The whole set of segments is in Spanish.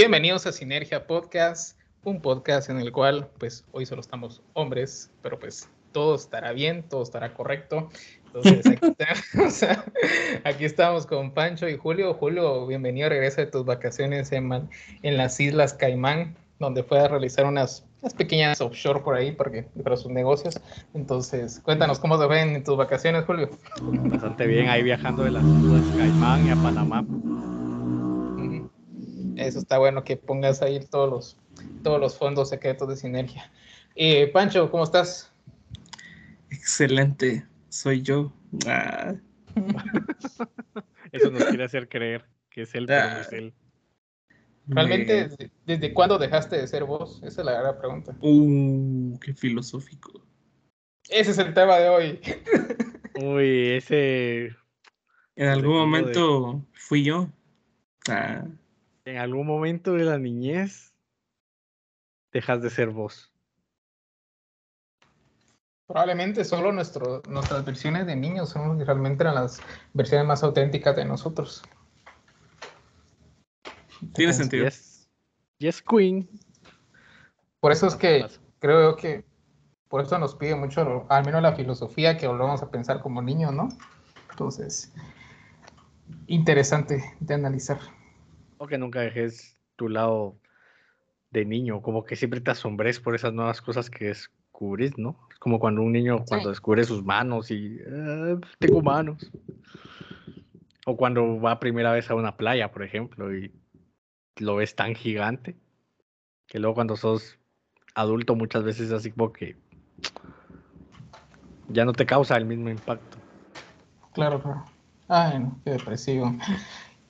Bienvenidos a Sinergia Podcast, un podcast en el cual, pues, hoy solo estamos hombres, pero pues todo estará bien, todo estará correcto. Entonces, aquí, estamos, aquí estamos con Pancho y Julio. Julio, bienvenido, regresa de tus vacaciones en, Man- en las Islas Caimán, donde fue a realizar unas, unas pequeñas offshore por ahí porque, para sus negocios. Entonces, cuéntanos cómo se ven en tus vacaciones, Julio. Bastante bien, ahí viajando de las Islas Caimán y a Panamá. Eso está bueno que pongas ahí todos los, todos los fondos secretos de Sinergia. Eh, Pancho, ¿cómo estás? Excelente, soy yo. Ah, Eso nos quiere hacer creer que es él, pero no es él. Realmente, me- ¿desde, desde cuándo dejaste de ser vos? Esa es la gran pregunta. Uh, qué filosófico. Ese es el tema de hoy. Uy, ese. En algún de- momento fui yo. Ah, En algún momento de la niñez dejas de ser vos. Probablemente solo nuestro, nuestras versiones de niños son realmente eran las versiones más auténticas de nosotros. tiene sentido. Yes. Yes, Queen. Por eso es que creo que por eso nos pide mucho, al menos la filosofía, que volvamos a pensar como niños, ¿no? Entonces, interesante de analizar. O que nunca dejes tu lado de niño, como que siempre te asombres por esas nuevas cosas que descubres, ¿no? Es como cuando un niño cuando descubre sus manos y "Ah, tengo manos. O cuando va primera vez a una playa, por ejemplo, y lo ves tan gigante, que luego cuando sos adulto muchas veces es así como que ya no te causa el mismo impacto. Claro, claro. Ay, no, qué depresivo.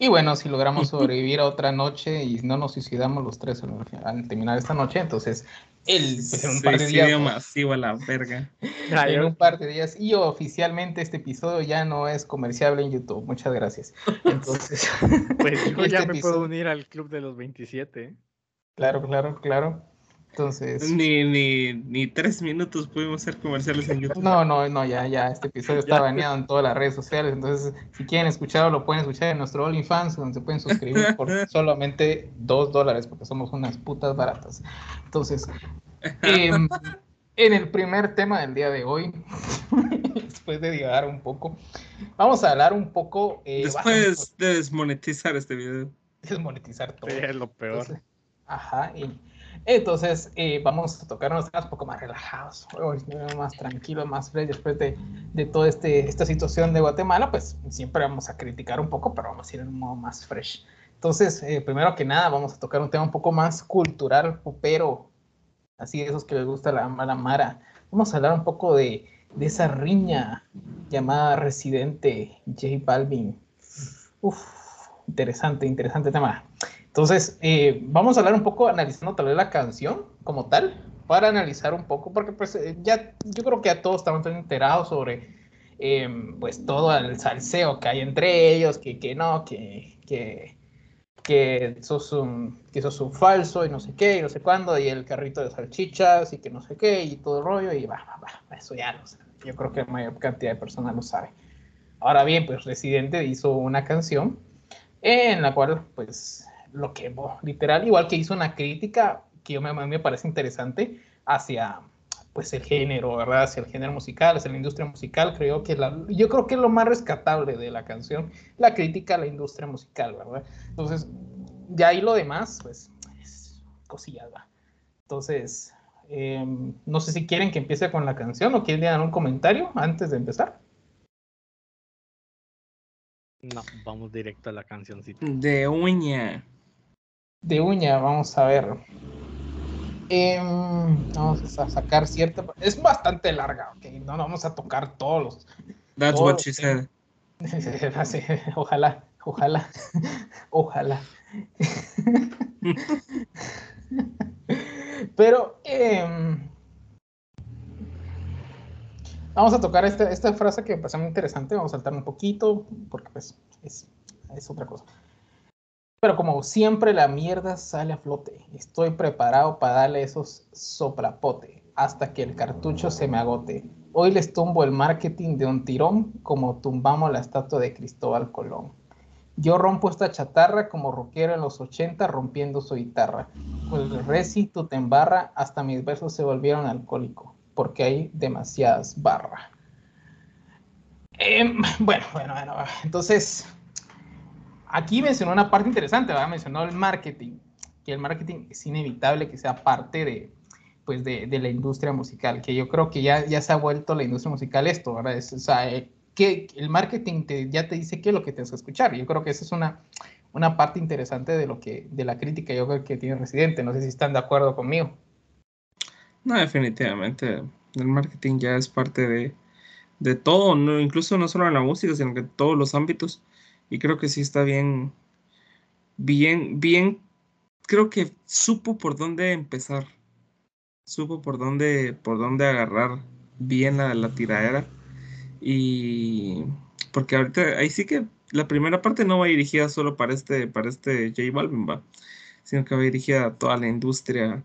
Y bueno, si logramos sobrevivir a otra noche y no nos suicidamos los tres al, al terminar esta noche, entonces el, pues, en un par de días, Suicidio masivo a la verga. en un par de días y oficialmente este episodio ya no es comerciable en YouTube. Muchas gracias. Entonces, Pues yo ya Este me episodio- puedo unir al club de los 27. ¿eh? claro, claro, claro. Entonces, Ni, ni, ni tres minutos pudimos ser comerciales en YouTube. no, no, no, ya, ya, este episodio está baneado en todas las redes sociales. Entonces, si quieren escucharlo, lo pueden escuchar en nuestro OnlyFans, donde se pueden suscribir por solamente dos dólares, porque somos unas putas baratas. Entonces, em, en el primer tema del día de hoy, después de divagar un poco, vamos a hablar un poco. eh, Después de desmonetizar este video. desmonetizar todo. Sí, es lo peor. Entonces, ajá, y entonces eh, vamos a tocar unos temas un poco más relajados, más tranquilos, más fresh, después de, de toda este, esta situación de Guatemala, pues siempre vamos a criticar un poco, pero vamos a ir en un modo más fresh. Entonces, eh, primero que nada, vamos a tocar un tema un poco más cultural, pero así de esos que les gusta la mala mara. Vamos a hablar un poco de, de esa riña llamada Residente J Balvin. Uf, interesante, interesante tema. Entonces, eh, vamos a hablar un poco analizando tal vez la canción como tal, para analizar un poco, porque pues eh, ya yo creo que ya todos estamos enterados sobre eh, pues todo el salseo que hay entre ellos, que, que no, que, que, que, sos un, que sos un falso y no sé qué, y no sé cuándo, y el carrito de salchichas y que no sé qué, y todo el rollo, y va, va, va, eso ya lo sabe. Yo creo que la mayor cantidad de personas lo sabe. Ahora bien, pues Residente hizo una canción en la cual, pues, lo que, bo, literal, igual que hizo una crítica que yo me, a mí me parece interesante hacia, pues, el género, ¿verdad? Hacia el género musical, hacia la industria musical, creo que la, yo creo que es lo más rescatable de la canción, la crítica a la industria musical, ¿verdad? Entonces, ya ahí lo demás, pues, es cosillas, ¿va? Entonces, eh, no sé si quieren que empiece con la canción o quieren dar un comentario antes de empezar. No, vamos directo a la cancioncita. De uña. De uña, vamos a ver. Em, vamos a sacar cierta. Es bastante larga, ok. No, no vamos a tocar todos los. That's what she said. Ojalá, ojalá, ojalá. Pero em, vamos a tocar esta, esta frase que me parece muy interesante. Vamos a saltar un poquito porque pues es, es otra cosa. Pero como siempre la mierda sale a flote. Estoy preparado para darle esos soplapote hasta que el cartucho se me agote. Hoy les tumbo el marketing de un tirón como tumbamos la estatua de Cristóbal Colón. Yo rompo esta chatarra como rockero en los 80 rompiendo su guitarra. Con el reci tú te embarra hasta mis versos se volvieron alcohólicos porque hay demasiadas barras. Em, bueno, bueno, bueno. Entonces, aquí mencionó una parte interesante, ¿verdad? Mencionó el marketing, que el marketing es inevitable que sea parte de, pues de, de la industria musical, que yo creo que ya, ya se ha vuelto la industria musical esto, ¿verdad? Es, o sea, eh, que el marketing te, ya te dice qué es lo que tienes que escuchar. Yo creo que esa es una, una parte interesante de lo que, de la crítica yo creo que tiene Residente. No sé si están de acuerdo conmigo. No, definitivamente. El marketing ya es parte de, de todo, no, incluso no solo en la música, sino que en todos los ámbitos. Y creo que sí está bien, bien, bien. Creo que supo por dónde empezar. Supo por dónde, por dónde agarrar bien la, la tiradera. Y porque ahorita ahí sí que la primera parte no va dirigida solo para este, para este J Balvin, va, sino que va dirigida a toda la industria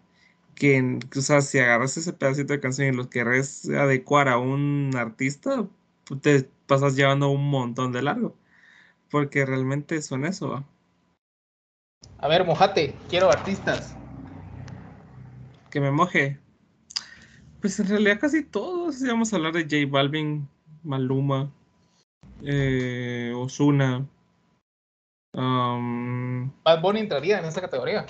que, o sea, si agarras ese pedacito de canción y lo querés adecuar a un artista, te pasas llevando un montón de largo, porque realmente son eso, ¿va? A ver, mojate, quiero artistas. Que me moje. Pues en realidad casi todos, vamos a hablar de J Balvin, Maluma, eh, Ozuna, um, Bad Bunny entraría en esa categoría.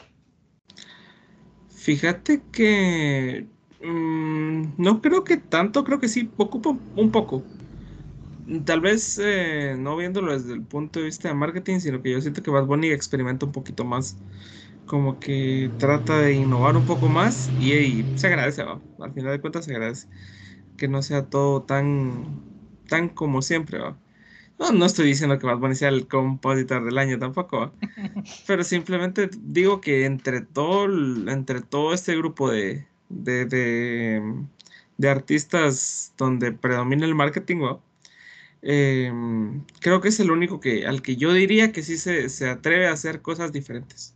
Fíjate que mm, no creo que tanto, creo que sí, ocupa un poco. Tal vez eh, no viéndolo desde el punto de vista de marketing, sino que yo siento que Bad Bunny experimenta un poquito más, como que trata de innovar un poco más y, y se agradece, ¿va? Al final de cuentas se agradece que no sea todo tan, tan como siempre, ¿va? No, no estoy diciendo que Bad Bunny sea el compositor del año tampoco, ¿va? Pero simplemente digo que entre todo, entre todo este grupo de, de, de, de artistas donde predomina el marketing, ¿va? Em, creo que es el único que, al que yo diría que sí se, se atreve a hacer cosas diferentes.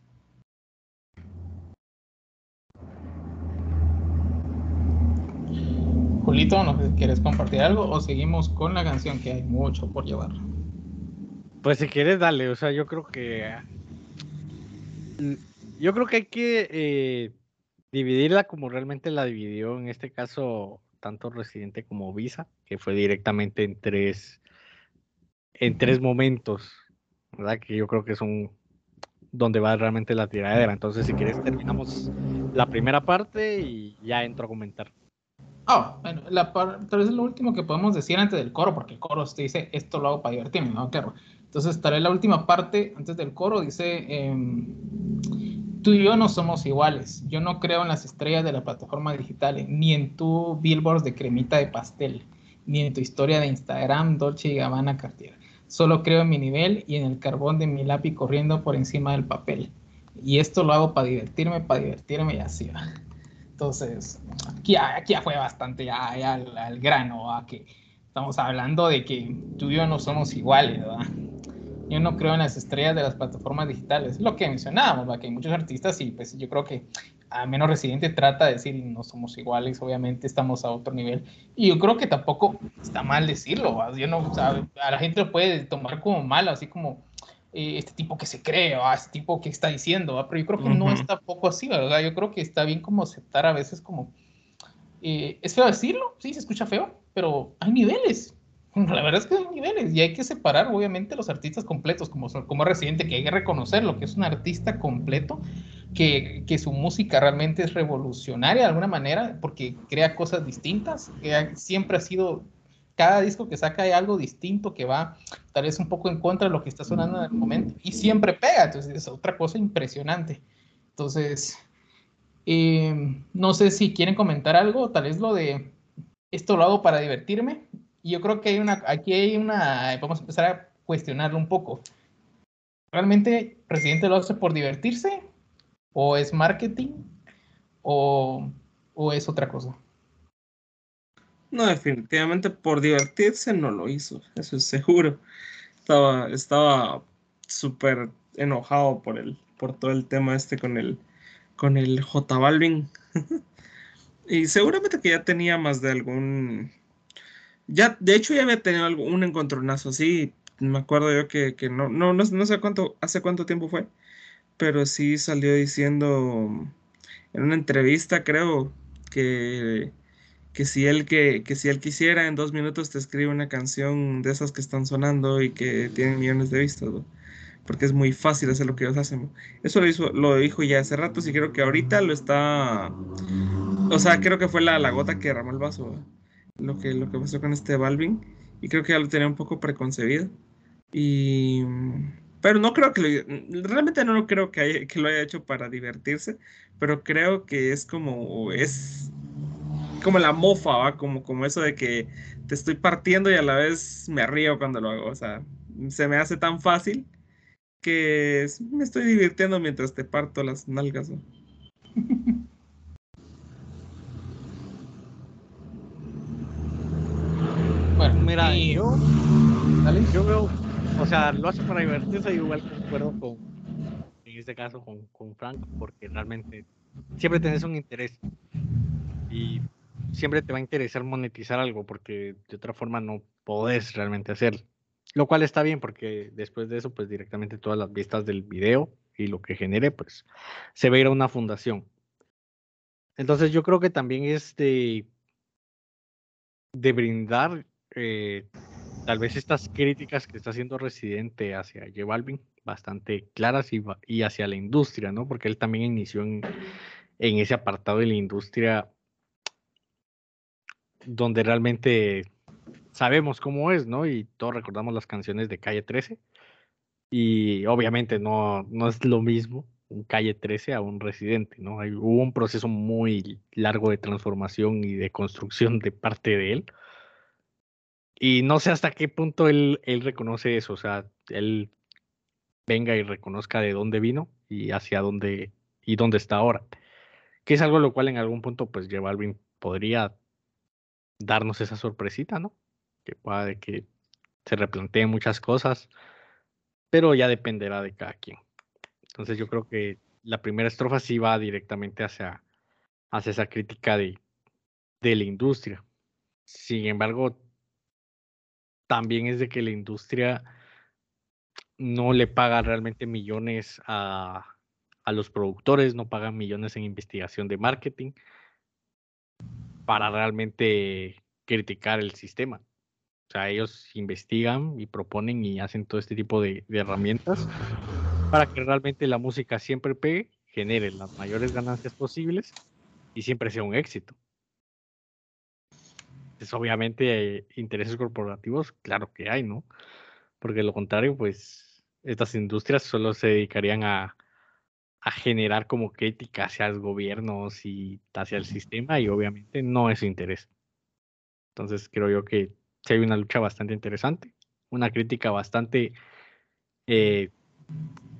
Julito, ¿no sé si quieres compartir algo o seguimos con la canción que hay mucho por llevar? Pues si quieres, dale. O sea, yo creo que. Yo creo que hay que eh, dividirla como realmente la dividió en este caso tanto Residente como Visa, que fue directamente en tres, en tres momentos, ¿verdad? Que yo creo que son donde va realmente la tiradera. Entonces, si quieres, terminamos la primera parte y ya entro a comentar. Ah, bueno, la tal vez es lo último que podemos decir antes del coro, porque el coro te dice esto lo hago para divertirme, ¿no? Claro. Entonces, tal vez la última parte antes del coro dice: em, Tú y yo no somos iguales. Yo no creo en las estrellas de las plataformas digitales, ni en tu billboards de cremita de pastel, ni en tu historia de Instagram, Dolce y Gabbana Cartier. Solo creo en mi nivel y en el carbón de mi lápiz corriendo por encima del papel. Y esto lo hago para divertirme, para divertirme y así va. Entonces, aquí aquí ya fue bastante al, al grano, ¿va? que estamos hablando de que tú y yo no somos iguales, ¿verdad? Yo no creo en las estrellas de las plataformas digitales, lo que mencionábamos, ¿va? que hay muchos artistas y pues yo creo que a menos Residente trata de decir no somos iguales, obviamente estamos a otro nivel. Y yo creo que tampoco está mal decirlo, ¿va? yo no, o sea, a la gente lo puede tomar como mal, así como eh, este tipo que se cree, ¿va? este tipo que está diciendo, ¿va? pero yo creo que no Ujú. es tampoco así, ¿verdad? Yo creo que está bien como aceptar a veces como, eh, es feo decirlo, sí, se escucha feo, pero hay niveles. La verdad es que hay niveles y hay que separar, obviamente, los artistas completos, como, como Residente, que hay que reconocerlo, que es un artista completo, que, que su música realmente es revolucionaria de alguna manera, porque crea cosas distintas, que ha- siempre ha sido, cada disco que saca hay algo distinto que va tal vez un poco en contra de lo que está sonando en el momento, y siempre pega, entonces es otra cosa impresionante. Entonces, eh, no sé si quieren comentar algo, tal vez lo de esto lo hago para divertirme. Y yo creo que hay una, aquí hay una, vamos a empezar a cuestionarlo un poco. ¿Realmente Residente lo hace por divertirse? ¿O es marketing? ¿O, o es otra cosa? No, definitivamente por divertirse no lo hizo, eso es seguro. Estaba, estaba súper enojado por el, por todo el tema este con el, con el J Balvin. y seguramente que ya tenía más de algún. Ya, de hecho, ya había tenido un encontronazo así. Me acuerdo yo que, que no, no, no, no sé cuánto, hace cuánto tiempo fue, pero sí salió diciendo en una entrevista, creo, que que si él que, que si él quisiera en dos minutos te escribe una canción de esas que están sonando y que tienen millones de vistas, porque es muy fácil hacer lo que ellos hacen. Eso lo, hizo, lo dijo ya hace rato y creo que ahorita lo está, o sea, creo que fue la, la gota que derramó el vaso, lo que, lo que pasó con este Balvin y creo que ya lo tenía un poco preconcebido y pero no creo que lo, realmente no creo que, que lo haya hecho para divertirse, pero creo que es como es como la mofa, ¿va? Como, como eso de que te estoy partiendo y a la vez me río cuando lo hago. O sea, se me hace tan fácil que me estoy divirtiendo mientras te parto las nalgas. Bueno, mira, yo, yo veo, o sea, lo hace para divertirse, y igual concuerdo con, en este caso, con, con Frank, porque realmente siempre tenés un interés. Y siempre te va a interesar monetizar algo porque de otra forma no podés realmente hacerlo. Lo cual está bien porque después de eso, pues directamente todas las vistas del video y lo que genere, pues se va a ir a una fundación. Entonces yo creo que también es de, de brindar eh, tal vez estas críticas que está haciendo Residente hacia J Balvin bastante claras y, hacia la industria, ¿no? Porque él también inició en, en ese apartado de la industria donde realmente sabemos cómo es, ¿no? Y todos recordamos las canciones de Calle 13. Y obviamente no, no es lo mismo un Calle 13 a un residente, ¿no? Hay, hubo un proceso muy largo de transformación y de construcción de parte de él. Y no sé hasta qué punto él, él reconoce eso, o sea, él venga y reconozca de dónde vino y hacia dónde y dónde está ahora. Que es algo lo cual en algún punto pues J Balvin podría darnos esa sorpresita, ¿no? Que pueda que se replanteen muchas cosas, pero ya dependerá de cada quien. Entonces yo creo que la primera estrofa sí va directamente hacia, hacia esa crítica de, de la industria. Sin embargo, también es de que la industria no le paga realmente millones a, a los productores, no pagan millones en investigación de marketing para realmente criticar el sistema. O sea, ellos investigan y proponen y hacen todo este tipo de, herramientas para que realmente la música siempre pegue, genere las mayores ganancias posibles y siempre sea un éxito. Es obviamente intereses corporativos, claro que hay, ¿no? Porque lo contrario, pues estas industrias solo se dedicarían a, a generar como crítica hacia los gobiernos y hacia el sistema y obviamente no es su interés. Entonces creo yo que sí hay una lucha bastante interesante, una crítica bastante eh,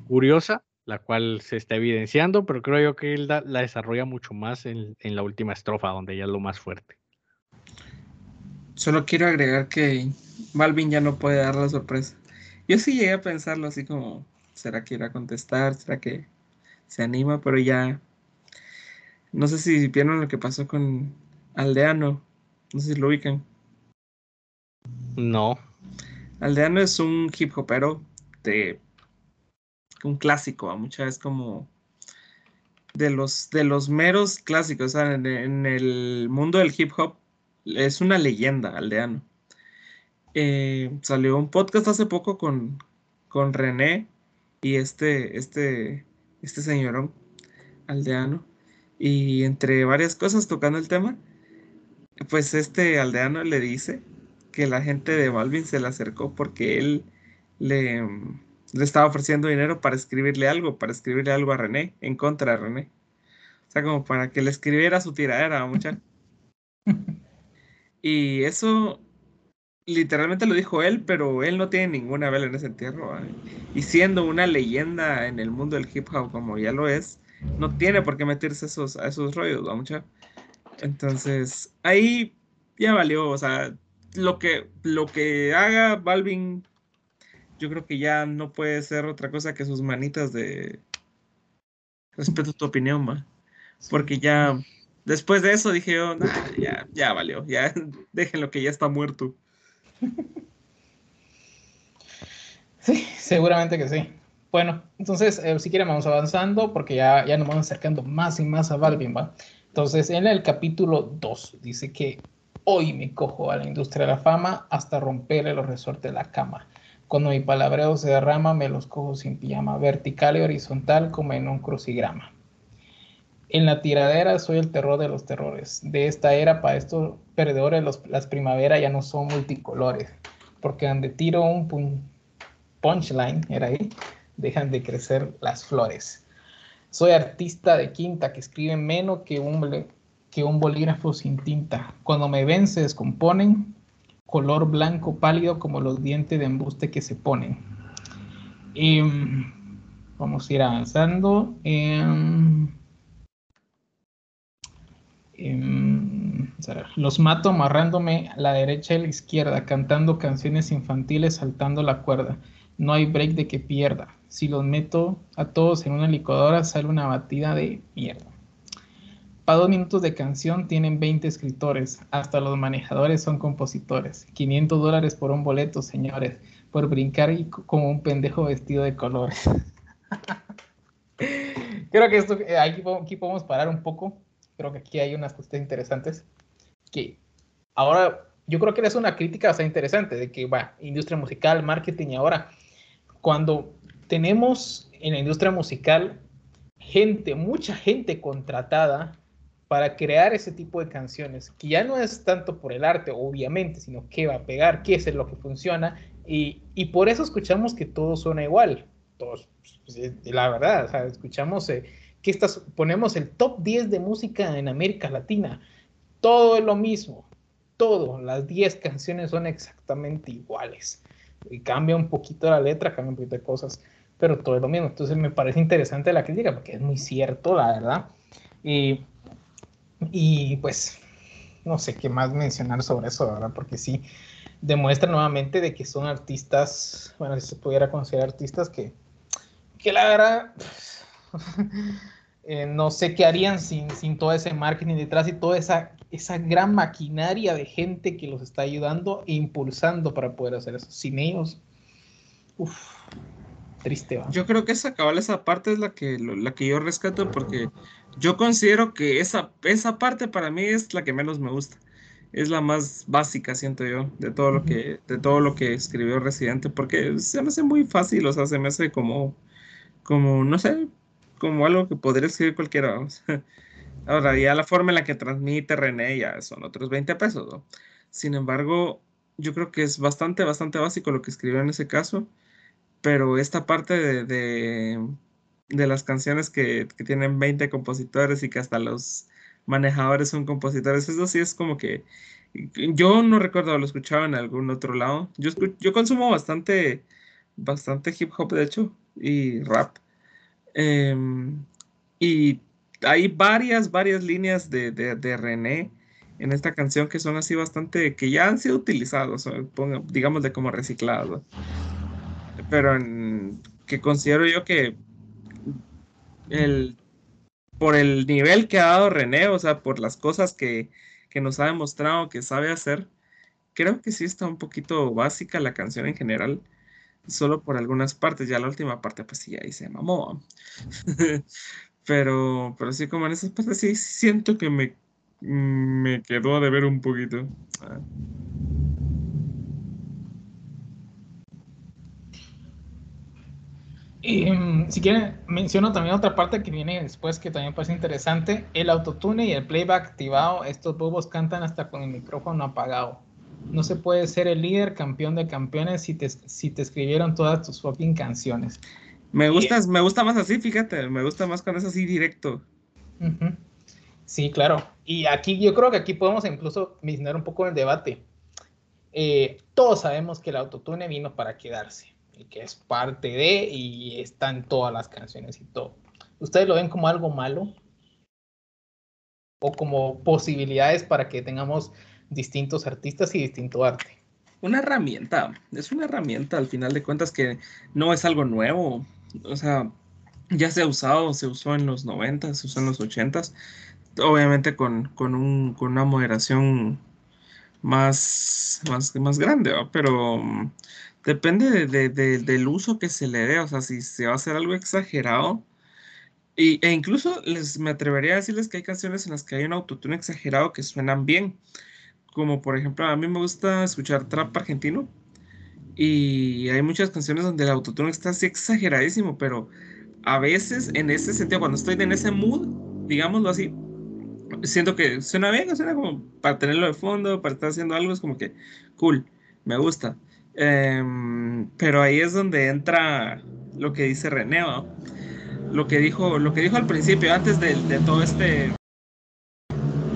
curiosa, la cual se está evidenciando, pero creo yo que él la, desarrolla mucho más en, en, la última estrofa, donde ya es lo más fuerte. Solo quiero agregar que Malvin ya no puede dar la sorpresa. Yo sí llegué a pensarlo así como, ¿será que irá a contestar? ¿Será que se anima, pero ya. No sé si vieron lo que pasó con Aldeano. No sé si lo ubican. No. Aldeano es un hip hopero de un clásico, a muchas veces como de los de los meros clásicos. O sea, en, el mundo del hip hop es una leyenda, Aldeano. Eh, salió un podcast hace poco con, con René y este, este este señorón aldeano. Y entre varias cosas tocando el tema, pues este aldeano le dice que la gente de Balvin se le acercó porque él le, le estaba ofreciendo dinero para escribirle algo, para escribirle algo a René, en contra de René. O sea, como para que le escribiera su tiradera, mucha. Y eso literalmente lo dijo él, pero él no tiene ninguna vela en ese entierro. Y siendo una leyenda en el mundo del hip hop como ya lo es, no tiene por qué meterse a esos, a esos rollos, ¿va, mucha? Entonces, ahí ya valió, o sea, lo que, lo que haga Balvin, yo creo que ya no puede ser otra cosa que sus manitas de respeto tu opinión, ¿va? Porque ya, después de eso dije yo, "Nah, ya, ya valió, ya déjenlo que ya está muerto. Sí, seguramente que sí. Bueno, entonces, eh, si quieren, vamos avanzando porque ya, ya nos vamos acercando más y más a Balvin. Entonces, en el capítulo 2 dice que hoy me cojo a la industria de la fama hasta romperle los resortes de la cama. Cuando mi palabreo se derrama, me los cojo sin pijama, vertical y horizontal como en un crucigrama. En la tiradera soy el terror de los terrores. De esta era, para estos perdedores, las primaveras ya no son multicolores. Porque donde tiro un pun- punchline, era ahí, dejan de crecer las flores. Soy artista de quinta que escribe menos que un, bolígrafo sin tinta. Cuando me ven se descomponen, color blanco pálido como los dientes de embuste que se ponen. Em, vamos a ir avanzando. Em, em, los mato amarrándome a la derecha y a la izquierda, cantando canciones infantiles, saltando la cuerda. No hay break de que pierda. Si los meto a todos en una licuadora, sale una batida de mierda. Para dos minutos de canción tienen 20 escritores. Hasta los manejadores son compositores. 500 dólares por un boleto, señores. Por brincar y co- como un pendejo vestido de colores. Creo que esto, eh, aquí, aquí podemos parar un poco. Creo que aquí hay unas cosas interesantes. Que ahora, yo creo que es una crítica bastante interesante de que, va, industria musical, marketing y ahora, cuando tenemos en la industria musical gente, mucha gente contratada para crear ese tipo de canciones, que ya no es tanto por el arte, obviamente, sino qué va a pegar, qué es lo que funciona, y, y por eso escuchamos que todo suena igual. Todos, pues, eh, la verdad, o sea, escuchamos eh, que estas, ponemos el top 10 de música en América Latina, todo es lo mismo, todo, las 10 canciones son exactamente iguales. Y cambia un poquito la letra, cambia un poquito de cosas, pero todo es lo mismo. Entonces me parece interesante la crítica porque es muy cierto, la verdad. Y, y pues no sé qué más mencionar sobre eso, ¿verdad? Porque sí demuestra nuevamente de que son artistas, bueno, si se pudiera considerar artistas que, que la verdad eh, no sé qué harían sin, sin todo ese marketing detrás y toda esa, esa gran maquinaria de gente que los está ayudando e impulsando para poder hacer eso. Sin ellos, uff, triste va. Yo creo que esa cabal, esa parte es la que, la que yo rescato porque yo considero que esa, esa parte para mí es la que menos me gusta. Es la más básica, siento yo, de todo lo que, de todo lo que escribió Residente, porque se me hace muy fácil, o sea, se me hace como, como, no sé, como algo que podría escribir cualquiera. Ahora, ya la forma en la que transmite René ya son otros 20 pesos. Sin embargo, yo creo que es bastante, bastante básico lo que escribió en ese caso, pero esta parte de, de, de las canciones que, que tienen 20 compositores y que hasta los manejadores son compositores, eso sí es como que yo no recuerdo haberlo escuchado en algún otro lado. Yo, yo consumo bastante, bastante hip hop, de hecho, y rap. Em, y hay varias, varias líneas de, de, de René en esta canción que son así bastante, que ya han sido ponga- digamos de como reciclados. ¿no? Pero que considero yo que el, por el nivel que ha dado René, o sea, por las cosas que, que nos ha demostrado que sabe hacer, creo que sí está un poquito básica la canción en general, solo por algunas partes, ya la última parte pues sí, ahí se mamó. Pero, pero sí, como en esas partes sí siento que me, me quedó de ver un poquito. Y, mm, si quieren, menciono también otra parte que viene después que también parece interesante. El autotune y el playback activado, estos bobos cantan hasta con el micrófono apagado. No se puede ser el líder, campeón de campeones, si te, si te escribieron todas tus fucking canciones. Me gusta, me gusta más así, fíjate, me gusta más cuando es así directo. Sí, claro. Y aquí yo creo que aquí podemos incluso mencionar un poco el debate. Eh, todos sabemos que el autotune vino para quedarse y que es parte de y está en todas las canciones y todo. ¿Ustedes lo ven como algo malo? ¿O como posibilidades para que tengamos distintos artistas y distinto arte? Una herramienta, es una herramienta al final de cuentas que no es algo nuevo. O sea, ya se ha usado, se usó en los 90, se usó en los 80, obviamente con, con, un, con una moderación más, más, más grande, pero mm, depende de- de- de- del uso que se le dé, o sea, si se va a hacer algo exagerado, y, e incluso les, me atrevería a decirles que hay canciones en las que hay un autotune exagerado que suenan bien, como por ejemplo, a mí me gusta escuchar trap argentino, y hay muchas canciones donde el autotune está así exageradísimo, pero a veces en ese sentido, cuando estoy en ese mood, digámoslo así, siento que suena bien, suena como para tenerlo de fondo, para estar haciendo algo, es como que cool, me gusta. Em, pero ahí es donde entra lo que dice René. Lo que dijo, lo que dijo al principio, antes de todo este,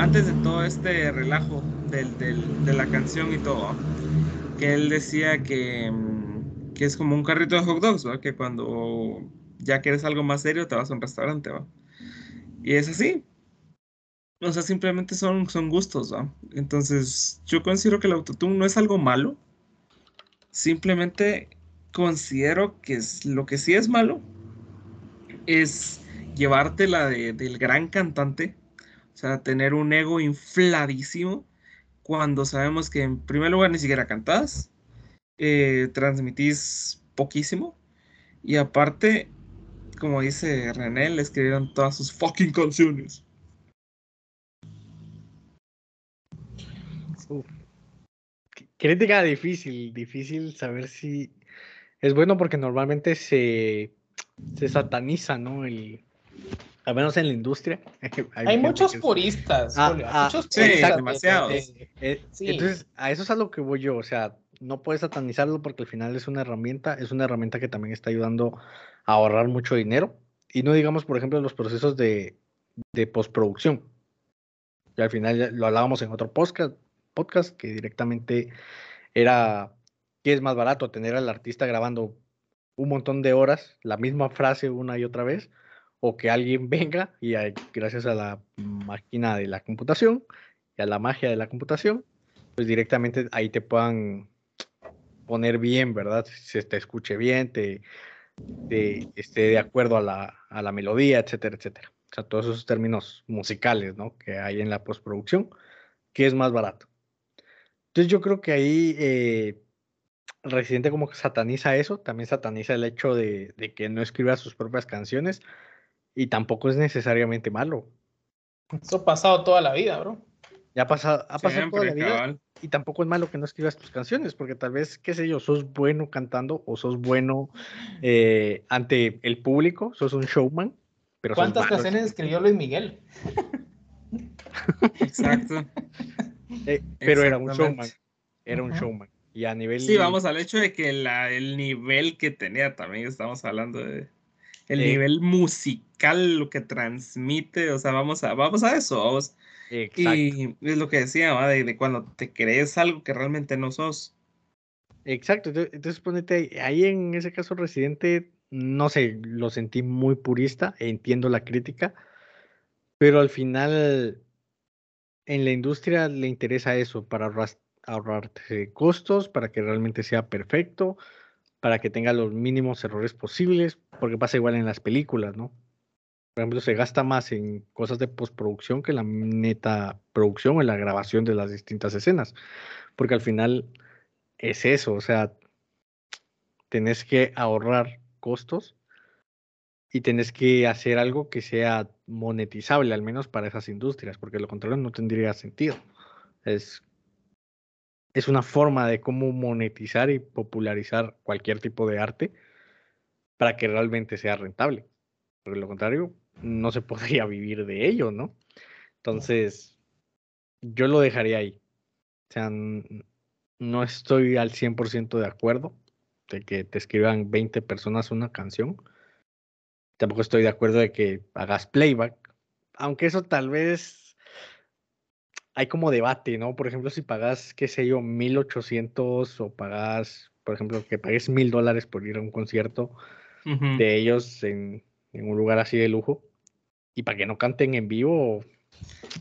antes de todo este relajo de la canción y todo, que él decía que, mm, es como un carrito de hot dogs. Que cuando ya quieres algo más serio te vas a un restaurante. Y es así, o sea, simplemente son, gustos, ¿va? Entonces, yo considero que el autotune no es algo malo. Simplemente considero que lo que sí es malo es llevártela de, del gran cantante, o sea, tener un ego infladísimo cuando sabemos que en primer lugar ni siquiera cantás, eh, transmitís poquísimo y aparte, como dice René, le escribieron todas sus fucking canciones. Crítica difícil, difícil saber si es bueno porque normalmente se, se sataniza, ¿no? El, al menos en la industria. Hay, muchos que puristas, Ah, Julio, hay ah, muchos sí, puristas demasiados. de- Eh, Sí. Entonces, a eso es a lo que voy yo, o sea, no puedes satanizarlo porque al final es una herramienta, es una herramienta que también está ayudando a ahorrar mucho dinero. Y no digamos, por ejemplo, los procesos de, de postproducción. Y al final lo hablábamos en otro podcast, podcast que directamente era qué es más barato, tener al artista grabando un montón de horas, la misma frase una y otra vez, o que alguien venga y a- gracias a la máquina de la computación y a la magia de la computación, pues directamente ahí te puedan poner bien, ¿verdad? Se te escuche bien, te, te esté de acuerdo a la, a la melodía, etcétera, etcétera. O sea, todos esos términos musicales, ¿no? Que hay en la postproducción, que es más barato. Entonces yo creo que ahí eh, Residente como que sataniza eso, también sataniza el hecho de, de que no escriba sus propias canciones y tampoco es necesariamente malo. Eso ha pasado toda la vida, bro. Ya ha pasado, ha pasado toda la vida cabal. y tampoco es malo que no escribas tus canciones, porque tal vez, qué sé yo, sos bueno cantando o sos bueno eh, ante el público, sos un showman, pero ¿Cuántas malo canciones escribió Luis Miguel? Exacto. Eh, pero era un showman, era un showman. Y a nivel... Sí, vamos al hecho de que la- el nivel que tenía también estamos hablando de el nivel musical, lo que transmite, o sea, vamos a, vamos a eso, vamos. Exacto, Y es lo que decía, ¿va? De, de cuando te crees algo que realmente no sos. exacto. Ento- Entonces, ponete ahí, ahí en ese caso Residente, no sé, lo sentí muy purista, entiendo la crítica, pero al final en la industria le interesa eso, para ahorrarse costos, para que realmente sea perfecto, para que tenga los mínimos errores posibles, porque pasa igual en las películas, ¿no? Por ejemplo, se gasta más en cosas de postproducción que la neta producción o en la grabación de las distintas escenas, porque al final es eso, o sea, tenés que ahorrar costos y tenés que hacer algo que sea monetizable, al menos para esas industrias, porque lo contrario no tendría sentido. Es, es una forma de cómo monetizar y popularizar cualquier tipo de arte para que realmente sea rentable. Porque lo contrario, no se podría vivir de ello, ¿no? Entonces, yo lo dejaría ahí. O sea, no estoy al 100% de acuerdo de que te escriban 20 personas una canción. Tampoco estoy de acuerdo de que hagas playback, aunque eso tal vez hay como debate, ¿no? Por ejemplo, si pagas, qué sé yo, 1800 o pagas, por ejemplo, que pagues mil dólares por ir a un concierto de ellos en, en un lugar así de lujo y para que no canten en vivo,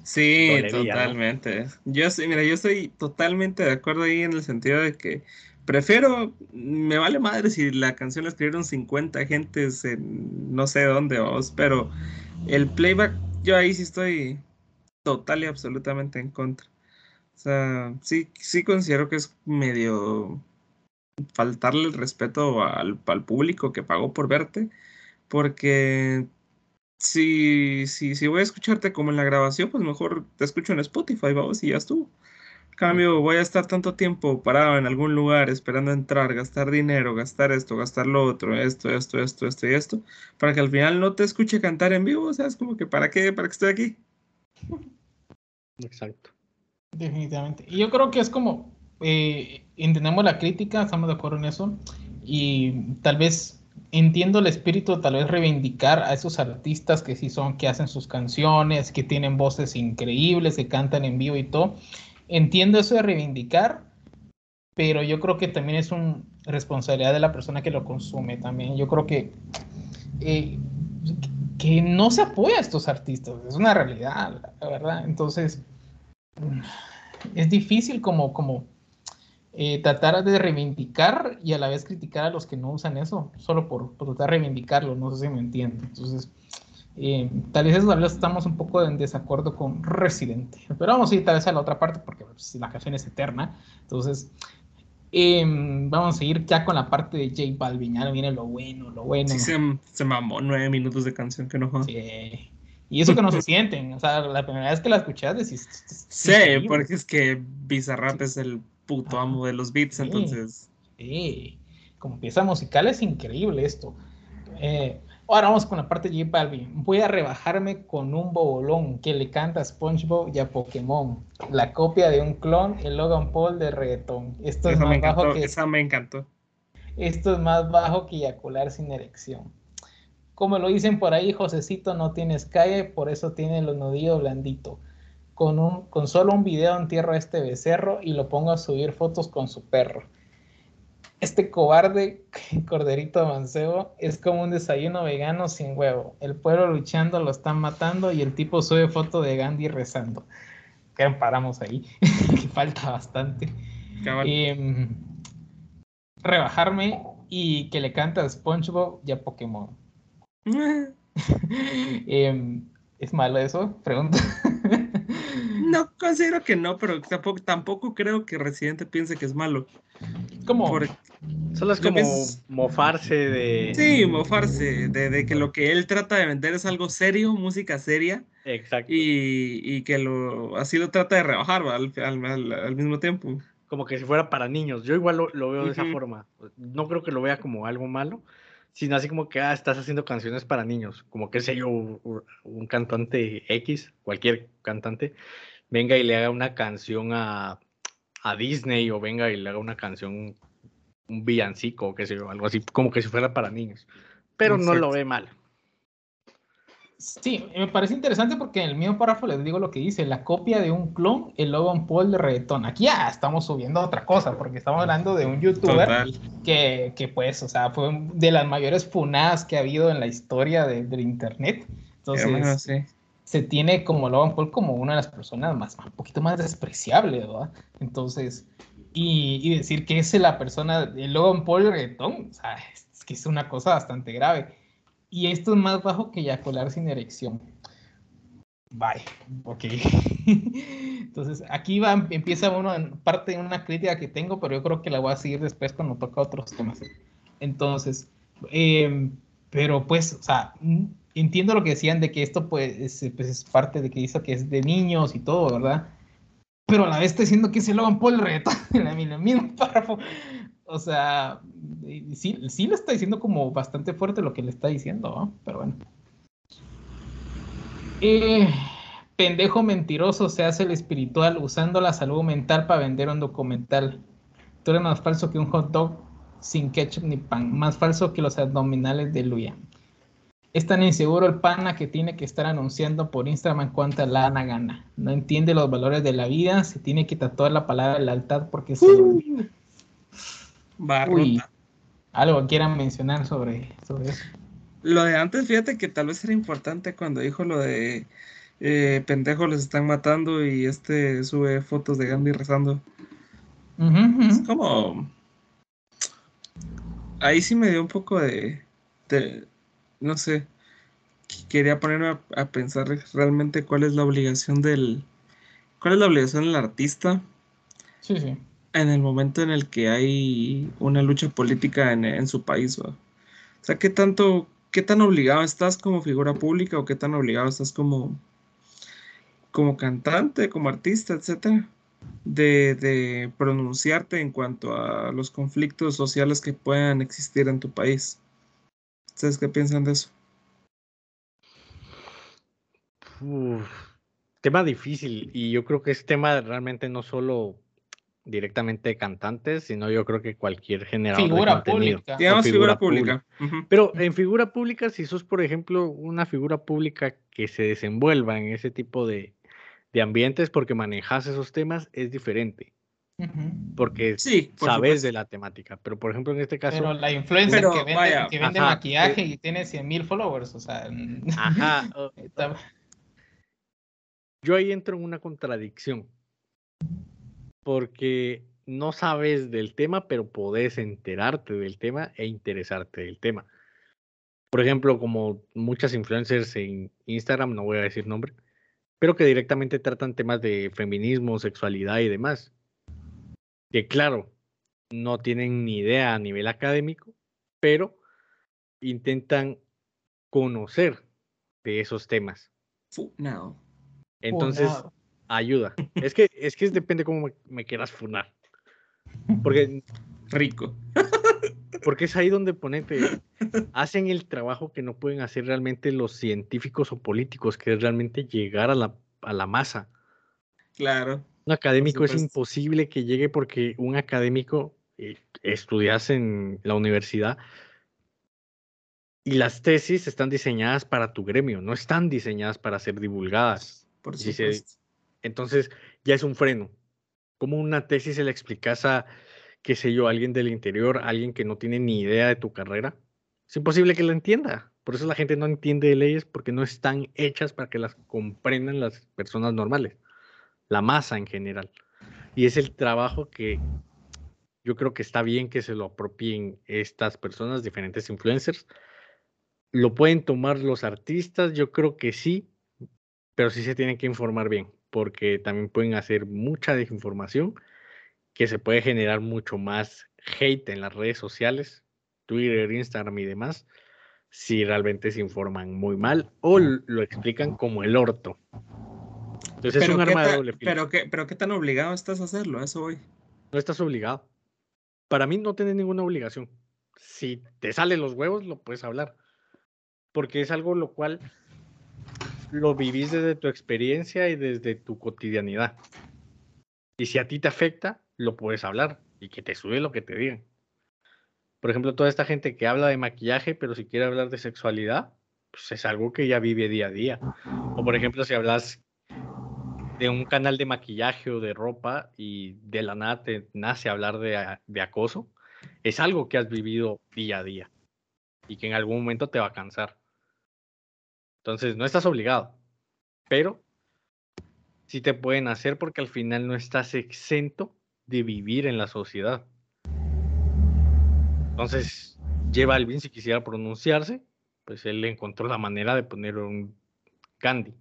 Sí, Dolería, ¿no? totalmente. Yo sí, mira, yo estoy totalmente de acuerdo ahí en el sentido de que prefiero, me vale madre si la canción la escribieron 50 gentes en no sé dónde, vamos, pero el playback, yo ahí sí estoy total y absolutamente en contra. O sea, sí, sí considero que es medio faltarle el respeto al, al público que pagó por verte, porque si, si, si voy a escucharte como en la grabación, pues mejor te escucho en Spotify, vamos, y ya estuvo. En cambio, voy a estar tanto tiempo parado en algún lugar esperando entrar, gastar dinero, gastar esto, gastar lo otro, esto, esto, esto, esto y esto, para que al final no te escuche cantar en vivo, o sea, es como que ¿para qué? ¿Para qué estoy aquí? Exacto. Definitivamente. Y yo creo que es como, eh, entendemos la crítica, estamos de acuerdo en eso, y tal vez entiendo el espíritu, tal vez reivindicar a esos artistas que sí son, que hacen sus canciones, que tienen voces increíbles, que cantan en vivo y todo. Entiendo eso de reivindicar, pero yo creo que también es una responsabilidad de la persona que lo consume también. Yo creo que, eh, que no se apoya a estos artistas, es una realidad, la verdad. Entonces, es difícil como, como eh, tratar de reivindicar y a la vez criticar a los que no usan eso, solo por, por tratar de reivindicarlo, no sé si me entienden. Entonces, eh, tal vez tal vez estamos un poco en desacuerdo con Residente, pero vamos a ir tal vez a la otra parte porque pues, la canción es eterna. Entonces, eh, vamos a ir ya con la parte de J Balvin, ya viene lo bueno, lo bueno. Sí, se, se mamó nueve minutos de canción que no. Sí. Y eso que no se sienten, o sea, la primera vez que la escuchas decís... "Esto es Sí, increíble". porque es que Bizarrap es el puto amo de los beats, Sí. entonces. Sí, como pieza musical es increíble esto. Eh, ahora vamos con la parte de J Balvin. Voy a rebajarme con un bobolón que le canta a SpongeBob y a Pokémon. La copia de un clon, el Logan Paul de reggaetón. Esto es Esa más bajo que esa me encantó. esto es más bajo que eyacular sin erección. Como lo dicen por ahí, Josecito no tienes calle, por eso tiene los nudillos blandito. Con, un, con solo un video entierro a este becerro y lo pongo a subir fotos con su perro. Este cobarde corderito mancebo es como un desayuno vegano sin huevo. El pueblo luchando lo están matando y el tipo sube foto de Gandhi rezando. Que paramos ahí, que falta bastante. Em, rebajarme y que le canta a SpongeBob y a Pokémon. Em, ¿Es malo eso? Pregunta. No, considero que no, pero tampoco, tampoco creo que Residente piense que es malo. ¿Cómo? Por- Solo es como es- mofarse de... sí, mofarse de, de que lo que él trata de vender es algo serio, música seria, Exacto. y, y que lo así lo trata de rebajar al, al- al- al mismo tiempo. Como que si fuera para niños. Yo igual lo, lo veo de esa Ujú. forma. No creo que lo vea como algo malo, sino así como que ah, estás haciendo canciones para niños. Como que sé yo, un cantante X, cualquier cantante, venga y le haga una canción a, a Disney o venga y le haga una canción, un villancico o qué sé yo, algo así, como que si fuera para niños. Pero no lo ve mal. Sí, me parece interesante porque en el mismo párrafo les digo lo que dice, la copia de un clon, el Logan Paul de reggaetón. Aquí ya estamos subiendo a otra cosa, porque estamos hablando de un youtuber que, que, pues, o sea, fue de las mayores funadas que ha habido en la historia de- del internet. Entonces, sí. Se tiene como Logan Paul como una de las personas más, un poquito más despreciable, ¿verdad? Entonces, y, y decir que es la persona de Logan Paul reggaetón, o sea, es que es una cosa bastante grave. Y esto es más bajo que eyacular sin erección. Bye, ok. Entonces, aquí va, empieza uno parte de una crítica que tengo, pero yo creo que la voy a seguir después cuando toca otros temas. Entonces, eh, pero pues, o sea, entiendo lo que decían de que esto pues es, pues, es parte de que dice que es de niños y todo, ¿verdad? Pero a la vez está diciendo que es el Logan Paul reggaetón en el mismo párrafo. O sea, sí, sí lo está diciendo como bastante fuerte lo que le está diciendo, ¿no? Pero bueno. Eh, pendejo mentiroso se hace el espiritual usando la salud mental para vender un documental. Tú eres más falso que un hot dog sin ketchup ni pan. Más falso que los abdominales de Luya. Es tan inseguro el pana que tiene que estar anunciando por Instagram cuánta lana gana. No entiende los valores de la vida. Se tiene que tatuar la palabra lealtad porque se olvida. Uy. Algo quieran mencionar sobre, sobre eso. Lo de antes, fíjate que tal vez era importante cuando dijo lo de eh, pendejos les están matando y este sube fotos de Gandhi rezando. Es como. Ahí sí me dio un poco de. de- no sé. Qu- Quería ponerme a, a pensar realmente cuál es la obligación del. ¿Cuál es la obligación del artista Sí, sí. en el momento en el que hay una lucha política en, en su país? ¿va? O sea, ¿qué tanto, qué tan obligado estás como figura pública o qué tan obligado estás como, como cantante, como artista, etcétera? De, de pronunciarte en cuanto a los conflictos sociales que puedan existir en tu país. ¿Ustedes qué piensan de eso? Uf, tema difícil y yo creo que es tema realmente no solo directamente de cantantes, sino yo creo que cualquier generador de Figura contenido. pública. Digamos figura figura pública. Pero en figura pública, si sos, por ejemplo, una figura pública que se desenvuelva en ese tipo de, de ambientes porque manejas esos temas, es diferente, Porque Sí, por sabes supuesto. de la temática. Pero, por ejemplo, en este caso, Pero la influencer Pero, que vende, vaya, que vende ajá, maquillaje y tiene 100 mil followers, o sea, ajá, o- está- yo ahí entro en una contradicción, porque no sabes del tema, pero podés enterarte del tema e interesarte del tema. Por ejemplo, como muchas influencers en Instagram, no voy a decir nombre, pero que directamente tratan temas de feminismo, sexualidad y demás. Que claro, no tienen ni idea a nivel académico, pero intentan conocer de esos temas. Fu- no. Entonces, Funado. ayuda. Es que, es que depende cómo me, me quieras funar. Porque, Rico. porque es ahí donde ponete, hacen el trabajo que no pueden hacer realmente los científicos o políticos, que es realmente llegar a la, a la masa. Claro. Un académico es imposible que llegue porque un académico eh, estudias en la universidad y las tesis están diseñadas para tu gremio, no están diseñadas para ser divulgadas. Por supuesto. Entonces ya es un freno. Como una tesis se le explicas a, qué sé yo, alguien del interior, alguien que no tiene ni idea de tu carrera? Es imposible que la entienda. Por eso la gente no entiende de leyes porque no están hechas para que las comprendan las personas normales, la masa en general. Y es el trabajo que yo creo que está bien que se lo apropien estas personas, diferentes influencers. ¿Lo pueden tomar los artistas? Yo creo que sí, pero sí se tienen que informar bien, porque también pueden hacer mucha desinformación que se puede generar mucho más hate en las redes sociales, Twitter, Instagram y demás, si realmente se informan muy mal o lo explican como el orto. Entonces es un ¿qué arma de doble filo. pero, qué, pero qué tan obligado estás a hacerlo, a eso voy. No estás obligado. Para mí no tienes ninguna obligación. Si te salen los huevos, lo puedes hablar. Porque es algo lo cual lo vivís desde tu experiencia y desde tu cotidianidad. Y si a ti te afecta, lo puedes hablar y que te sube lo que te digan. Por ejemplo, toda esta gente que habla de maquillaje, pero si quiere hablar de sexualidad, pues es algo que ya vive día a día. O por ejemplo, si hablas de un canal de maquillaje o de ropa y de la nada te nace hablar de, acoso, es algo que has vivido día a día y que en algún momento te va a cansar. Entonces, no estás obligado, pero sí te pueden hacer porque al final no estás exento de vivir en la sociedad. Entonces, lleva Alvin si quisiera pronunciarse, pues él encontró la manera de poner un Gandhi.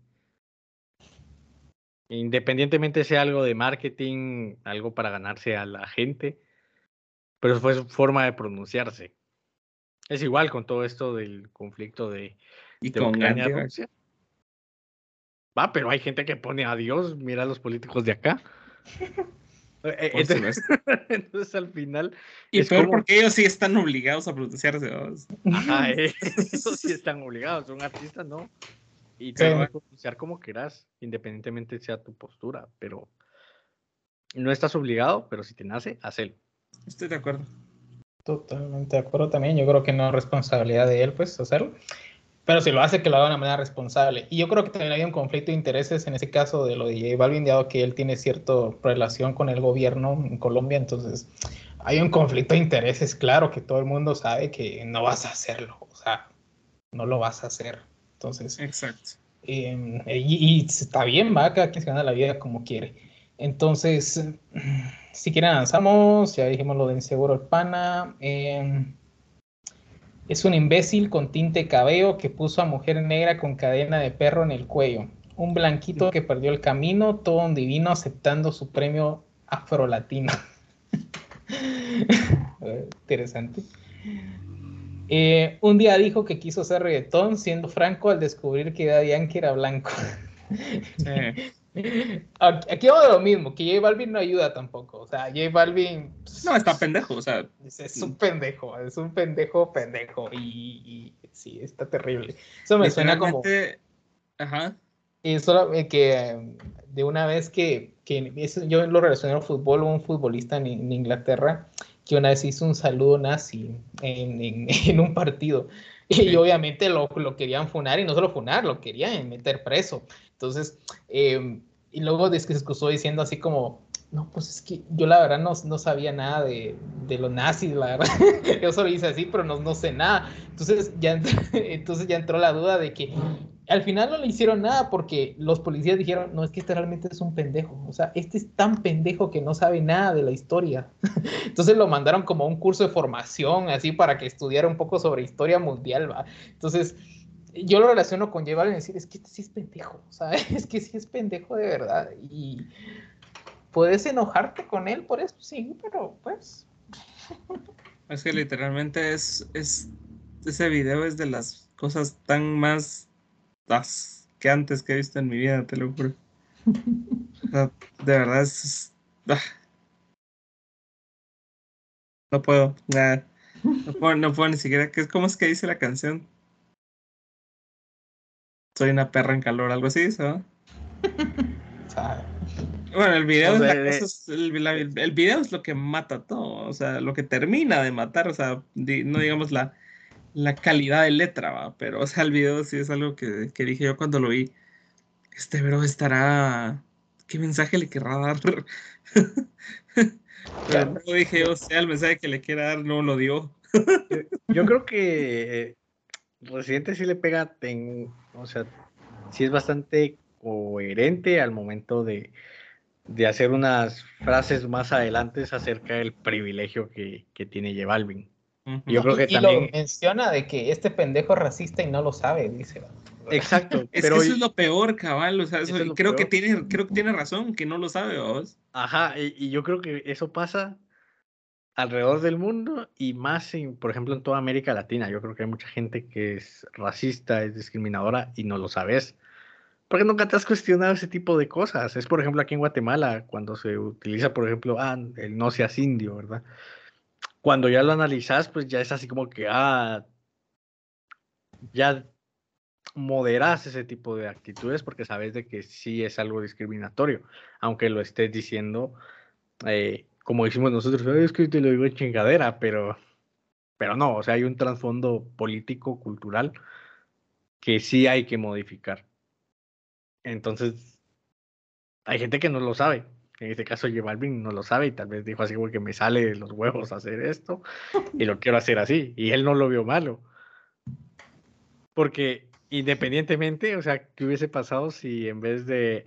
Independientemente sea algo de marketing, algo para ganarse a la gente, pero fue su forma de pronunciarse. Es igual con todo esto del conflicto de, Y de con Ucrania, Rusia. Va, pero hay gente que pone a Dios, mira a los políticos de acá. Eh, Entonces, entonces, al final, Y es peor como- porque ellos sí están obligados a pronunciarse. ¿no? ajá, eh, eso sí están obligados, un artista no. Y te Sí. vas a pronunciar como quieras, independientemente sea tu postura, pero no estás obligado, pero si te nace, hacelo. Estoy de acuerdo. Totalmente de acuerdo también. Yo creo que no es responsabilidad de él, pues, hacerlo. Pero si lo hace, que lo haga de una manera responsable. Y yo creo que también hay un conflicto de intereses en ese caso de lo de J Balvin, dado que él tiene cierta relación con el gobierno en Colombia. Entonces, hay un conflicto de intereses, claro, que todo el mundo sabe que no vas a hacerlo. O sea, no lo vas a hacer. Entonces, Exacto. eh, y, y está bien, va, cada quien se gana la vida como quiere. Entonces, si quieren avanzamos, ya dijimos lo de inseguro el pana. eh, es un imbécil con tinte cabello que puso a mujer negra con cadena de perro en el cuello. Un blanquito que perdió el camino, todo un divino aceptando su premio afrolatino. Eh, Interesante. Eh, un día dijo que quiso hacer reggaetón, siendo franco al descubrir que Daddy Yankee era blanco. Aquí vamos de lo mismo, que J Balvin no ayuda tampoco. O sea, J Balvin no, está pendejo, o sea, es, es un pendejo, es un pendejo pendejo. Y, y sí, está terrible. Eso me suena como Ajá. y solo que de una vez que, que yo lo relacioné al fútbol, un futbolista en, en Inglaterra que una vez hizo un saludo nazi en, en- en un partido. Y Sí. obviamente lo, lo querían funar y no solo funar, lo querían meter preso. Entonces, eh, y luego des- que se excusó diciendo así como, no, pues es que yo la verdad no, no sabía nada de, de los nazis, la verdad. yo solo hice así, pero no, no sé nada. Entonces ya, ent- entonces ya entró la duda de que al final no le hicieron nada porque los policías dijeron, no, es que este realmente es un pendejo. O sea, este es tan pendejo que no sabe nada de la historia. Entonces lo mandaron como un curso de formación, así para que estudiara un poco sobre historia mundial, ¿va? Entonces, yo lo relaciono con Balvin y decir, es que este sí es pendejo, ¿sabes? Es que sí es pendejo de verdad. Y puedes enojarte con él por eso, sí, pero pues... Es que literalmente es, es. Ese video es de las cosas tan más. Que antes que he visto en mi vida, te lo juro. De verdad es. ah. No puedo, nada. No puedo, no puedo ni siquiera. ¿qué- ¿Cómo es que dice la canción? Soy una perra en calor, algo así, ¿sabes? Bueno, el video, O es sea, la de- cosa, es- el, la- el video es lo que mata todo, o sea, lo que termina de matar, o sea, di- no digamos la, la calidad de letra, ¿va? pero, o sea, el video sí es algo que, que dije yo cuando lo vi, este bro estará, ¿qué mensaje le querrá dar? Pero no dije, o sea, el mensaje que le quiera dar no lo dio. Yo creo que eh, Residente sí le pega, en, o sea, sí es bastante coherente al momento de, de hacer unas frases más adelante acerca del privilegio que, que tiene J Balvin. Ujú. Yo creo que y, también- lo menciona de que este pendejo es racista y no lo sabe, dice. Exacto, Es pero que eso es lo peor, cabal, o sea, eso- creo que tiene, creo que tiene razón, que no lo sabe, vos. Ajá, y, y yo creo que eso pasa alrededor del mundo y más, en, por ejemplo, en toda América Latina. Yo creo que hay mucha gente que es racista, es discriminadora y no lo sabes. Porque nunca te has cuestionado ese tipo de cosas. Es, por ejemplo, aquí en Guatemala, cuando se utiliza, por ejemplo, ah, el no seas indio, ¿verdad? Cuando ya lo analizas, pues ya es así como que, ah, ya moderas ese tipo de actitudes porque sabes de que sí es algo discriminatorio, aunque lo estés diciendo, eh, como decimos nosotros, "Ay, es que te lo digo en chingadera, pero, pero no, o sea, hay un trasfondo político, cultural, que sí hay que modificar. Entonces, hay gente que no lo sabe. En este caso, J Balvin no lo sabe y tal vez dijo así como que me sale de los huevos hacer esto y lo quiero hacer así. Y él no lo vio malo. Porque independientemente, o sea, ¿qué hubiese pasado si en vez de,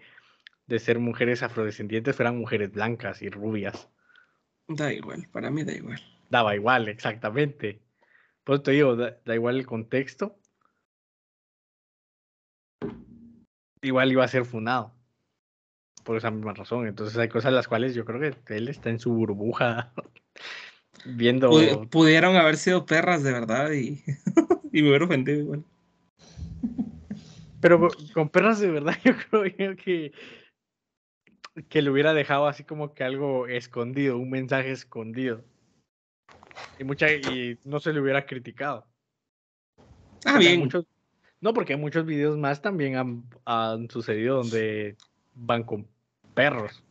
de ser mujeres afrodescendientes fueran mujeres blancas y rubias? Da igual, para mí da igual. Daba igual, exactamente. Pues te digo, da, da igual el contexto. Igual iba a ser funado. Por esa misma razón. Entonces hay cosas las cuales yo creo que él está en su burbuja viendo. Pudi- pudieron haber sido perras de verdad y, y me hubiera ofendido igual. Pero con, perras de verdad, yo creo que, que le hubiera dejado así como que algo escondido, un mensaje escondido. Y, mucha, y no se le hubiera criticado. Ah, hay bien. muchos- no, porque muchos videos más también han, han sucedido donde van con perros.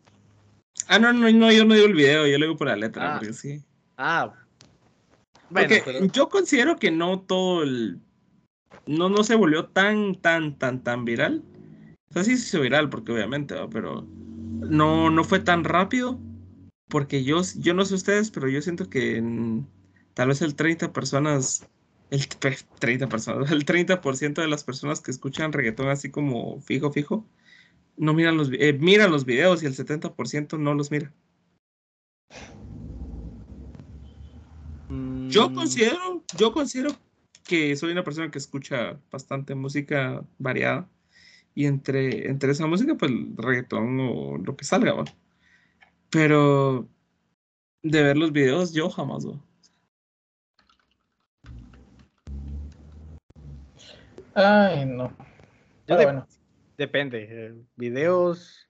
Ah, no, no, no, yo no digo el video, yo lo digo por la letra, Ah. porque sí. Ah. Bueno, Porque pero- yo considero que no todo el. No, no se volvió tan, tan, tan, tan viral. O sea, sí se hizo viral, porque obviamente, pero no, no fue tan rápido. Porque yo, yo no sé ustedes, pero yo siento que en- tal vez el 30 personas. El pues, 30 personas, el 30% de las personas que escuchan reggaetón así como fijo, fijo, no miran los, eh, miran los videos y el 70% no los mira. Yo Mm, considero, yo considero que soy una persona que escucha bastante música variada. Y entre, entre esa música, pues el reggaetón o lo que salga, ¿va? Pero de ver los videos, yo jamás, ¿va? Ay, no. Yo Pero de- bueno, Depende. eh, videos.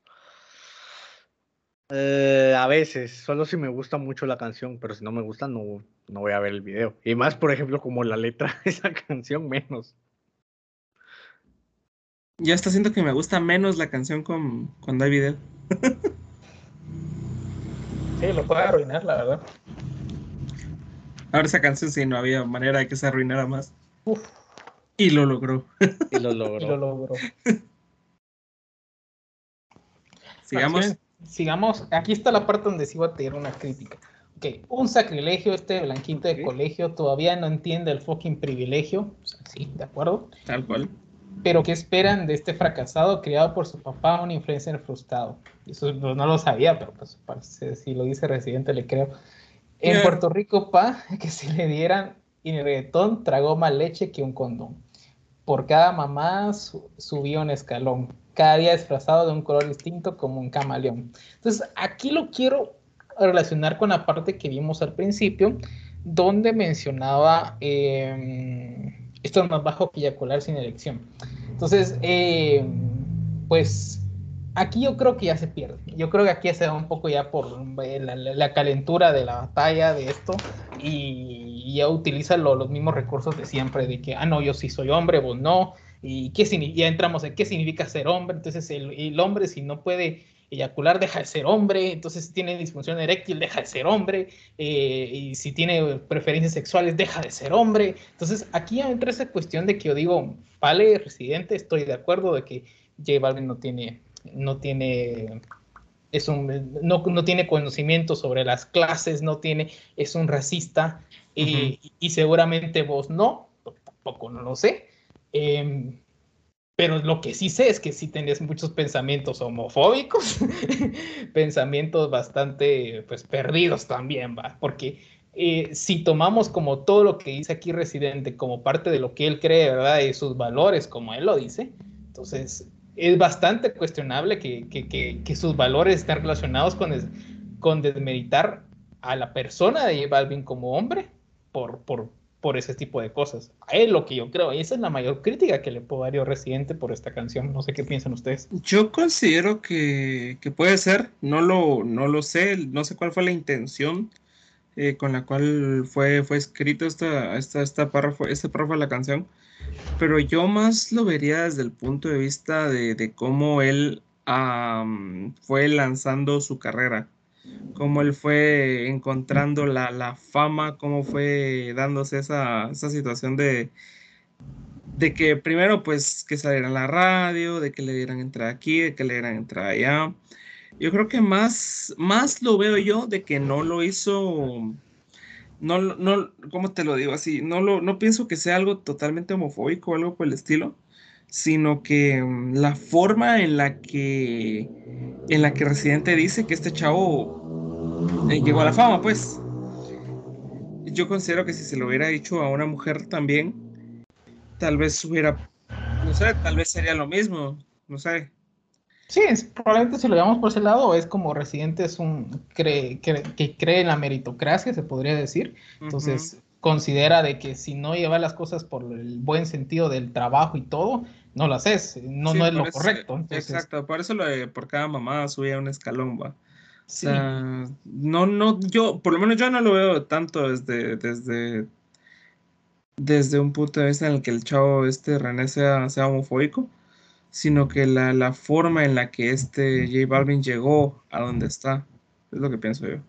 eh, a veces, solo si me gusta mucho la canción, pero si no me gusta, no, no voy a ver el video. Y más, por ejemplo, como la letra de esa canción, menos. Ya está haciendo que me gusta menos la canción con, cuando hay video. sí, lo puede arruinar, la verdad. Ahora esa canción sí no había manera de que se arruinara más. Uf, Y lo logró. Y lo y logró. lo logró. Sigamos. Sigamos. Aquí está la parte donde sí voy a tener una crítica. Ok, un sacrilegio, este blanquito de colegio todavía no entiende el fucking privilegio. O sea, sí, de acuerdo. Tal cual. Pero ¿qué esperan de este fracasado criado por su papá, un influencer frustrado? Eso no, no lo sabía, pero pues parece- si lo dice Residente le creo. En Yeah. Puerto Rico, pa, que si le dieran y el reggaetón tragó más leche que un condón. Por cada mamá su- subía un escalón, cada día disfrazado de un color distinto como un camaleón. Entonces, aquí lo quiero relacionar con la parte que vimos al principio, donde mencionaba eh, esto es más bajo que eyacular sin erección. Entonces, eh, pues aquí yo creo que ya se pierde. Yo creo que aquí se va un poco ya por eh, la, la- la calentura de la batalla de esto y, y ya utiliza lo- los mismos recursos de siempre, de que, ah, no, yo sí soy hombre, vos no, y qué ya entramos en qué significa ser hombre, entonces el, el hombre si no puede eyacular deja de ser hombre, entonces si tiene disfunción eréctil deja de ser hombre, eh, y si tiene preferencias sexuales deja de ser hombre, entonces aquí entra esa cuestión de que yo digo, vale, residente, estoy de acuerdo de que J Balvin no tiene, no tiene, es un, no, no tiene conocimiento sobre las clases, no tiene, es un racista, eh, y seguramente vos no, tampoco no lo sé. Em, pero lo que sí sé es que sí tenés muchos pensamientos homofóbicos, pensamientos bastante pues perdidos también, va, porque eh, si tomamos como todo lo que dice aquí Residente como parte de lo que él cree, ¿verdad? Y sus valores, como él lo dice, entonces es bastante cuestionable que, que, que, que sus valores estén relacionados con, des, con desmeritar a la persona de J Balvin como hombre por, por, por ese tipo de cosas. A él lo que yo creo, y esa es la mayor crítica que le puedo dar yo Residente por esta canción. No sé qué piensan ustedes. Yo considero que, que puede ser, no lo, no lo sé, no sé cuál fue la intención eh, con la cual fue, fue escrito esta, esta, esta párrafo, este párrafo de la canción, pero yo más lo vería desde el punto de vista de, de cómo él fue lanzando su carrera, cómo él fue encontrando la, la fama, cómo fue dándose esa, esa situación de, de que primero pues que saliera en la radio, de que le dieran entrada aquí, de que le dieran entrada allá. Yo creo que más, más lo veo yo de que no lo hizo, no, no, ¿cómo te lo digo así? No, lo, no pienso que sea algo totalmente homofóbico o algo por el estilo, sino que um, la forma en la que, en la que Residente dice que este chavo eh, llegó a la fama, pues. Yo considero que si se lo hubiera dicho a una mujer también, tal vez hubiera, no sé, tal vez sería lo mismo, no sé. Sí, es, probablemente si lo llevamos por ese lado, es como Residente es un cree, que cree en la meritocracia, se podría decir. Entonces. Considera de que si no lleva las cosas por el buen sentido del trabajo y todo, no lo haces, no, sí, no es lo eso, correcto. Entonces, exacto, por eso lo de por cada mamá subía un escalón, va. O sea, no, no, yo, por lo menos yo no lo veo tanto desde, desde, desde un punto de vista en el que el chavo este René sea, sea homofóbico, sino que la, la, forma en la que este J Balvin llegó a donde está, es lo que pienso yo.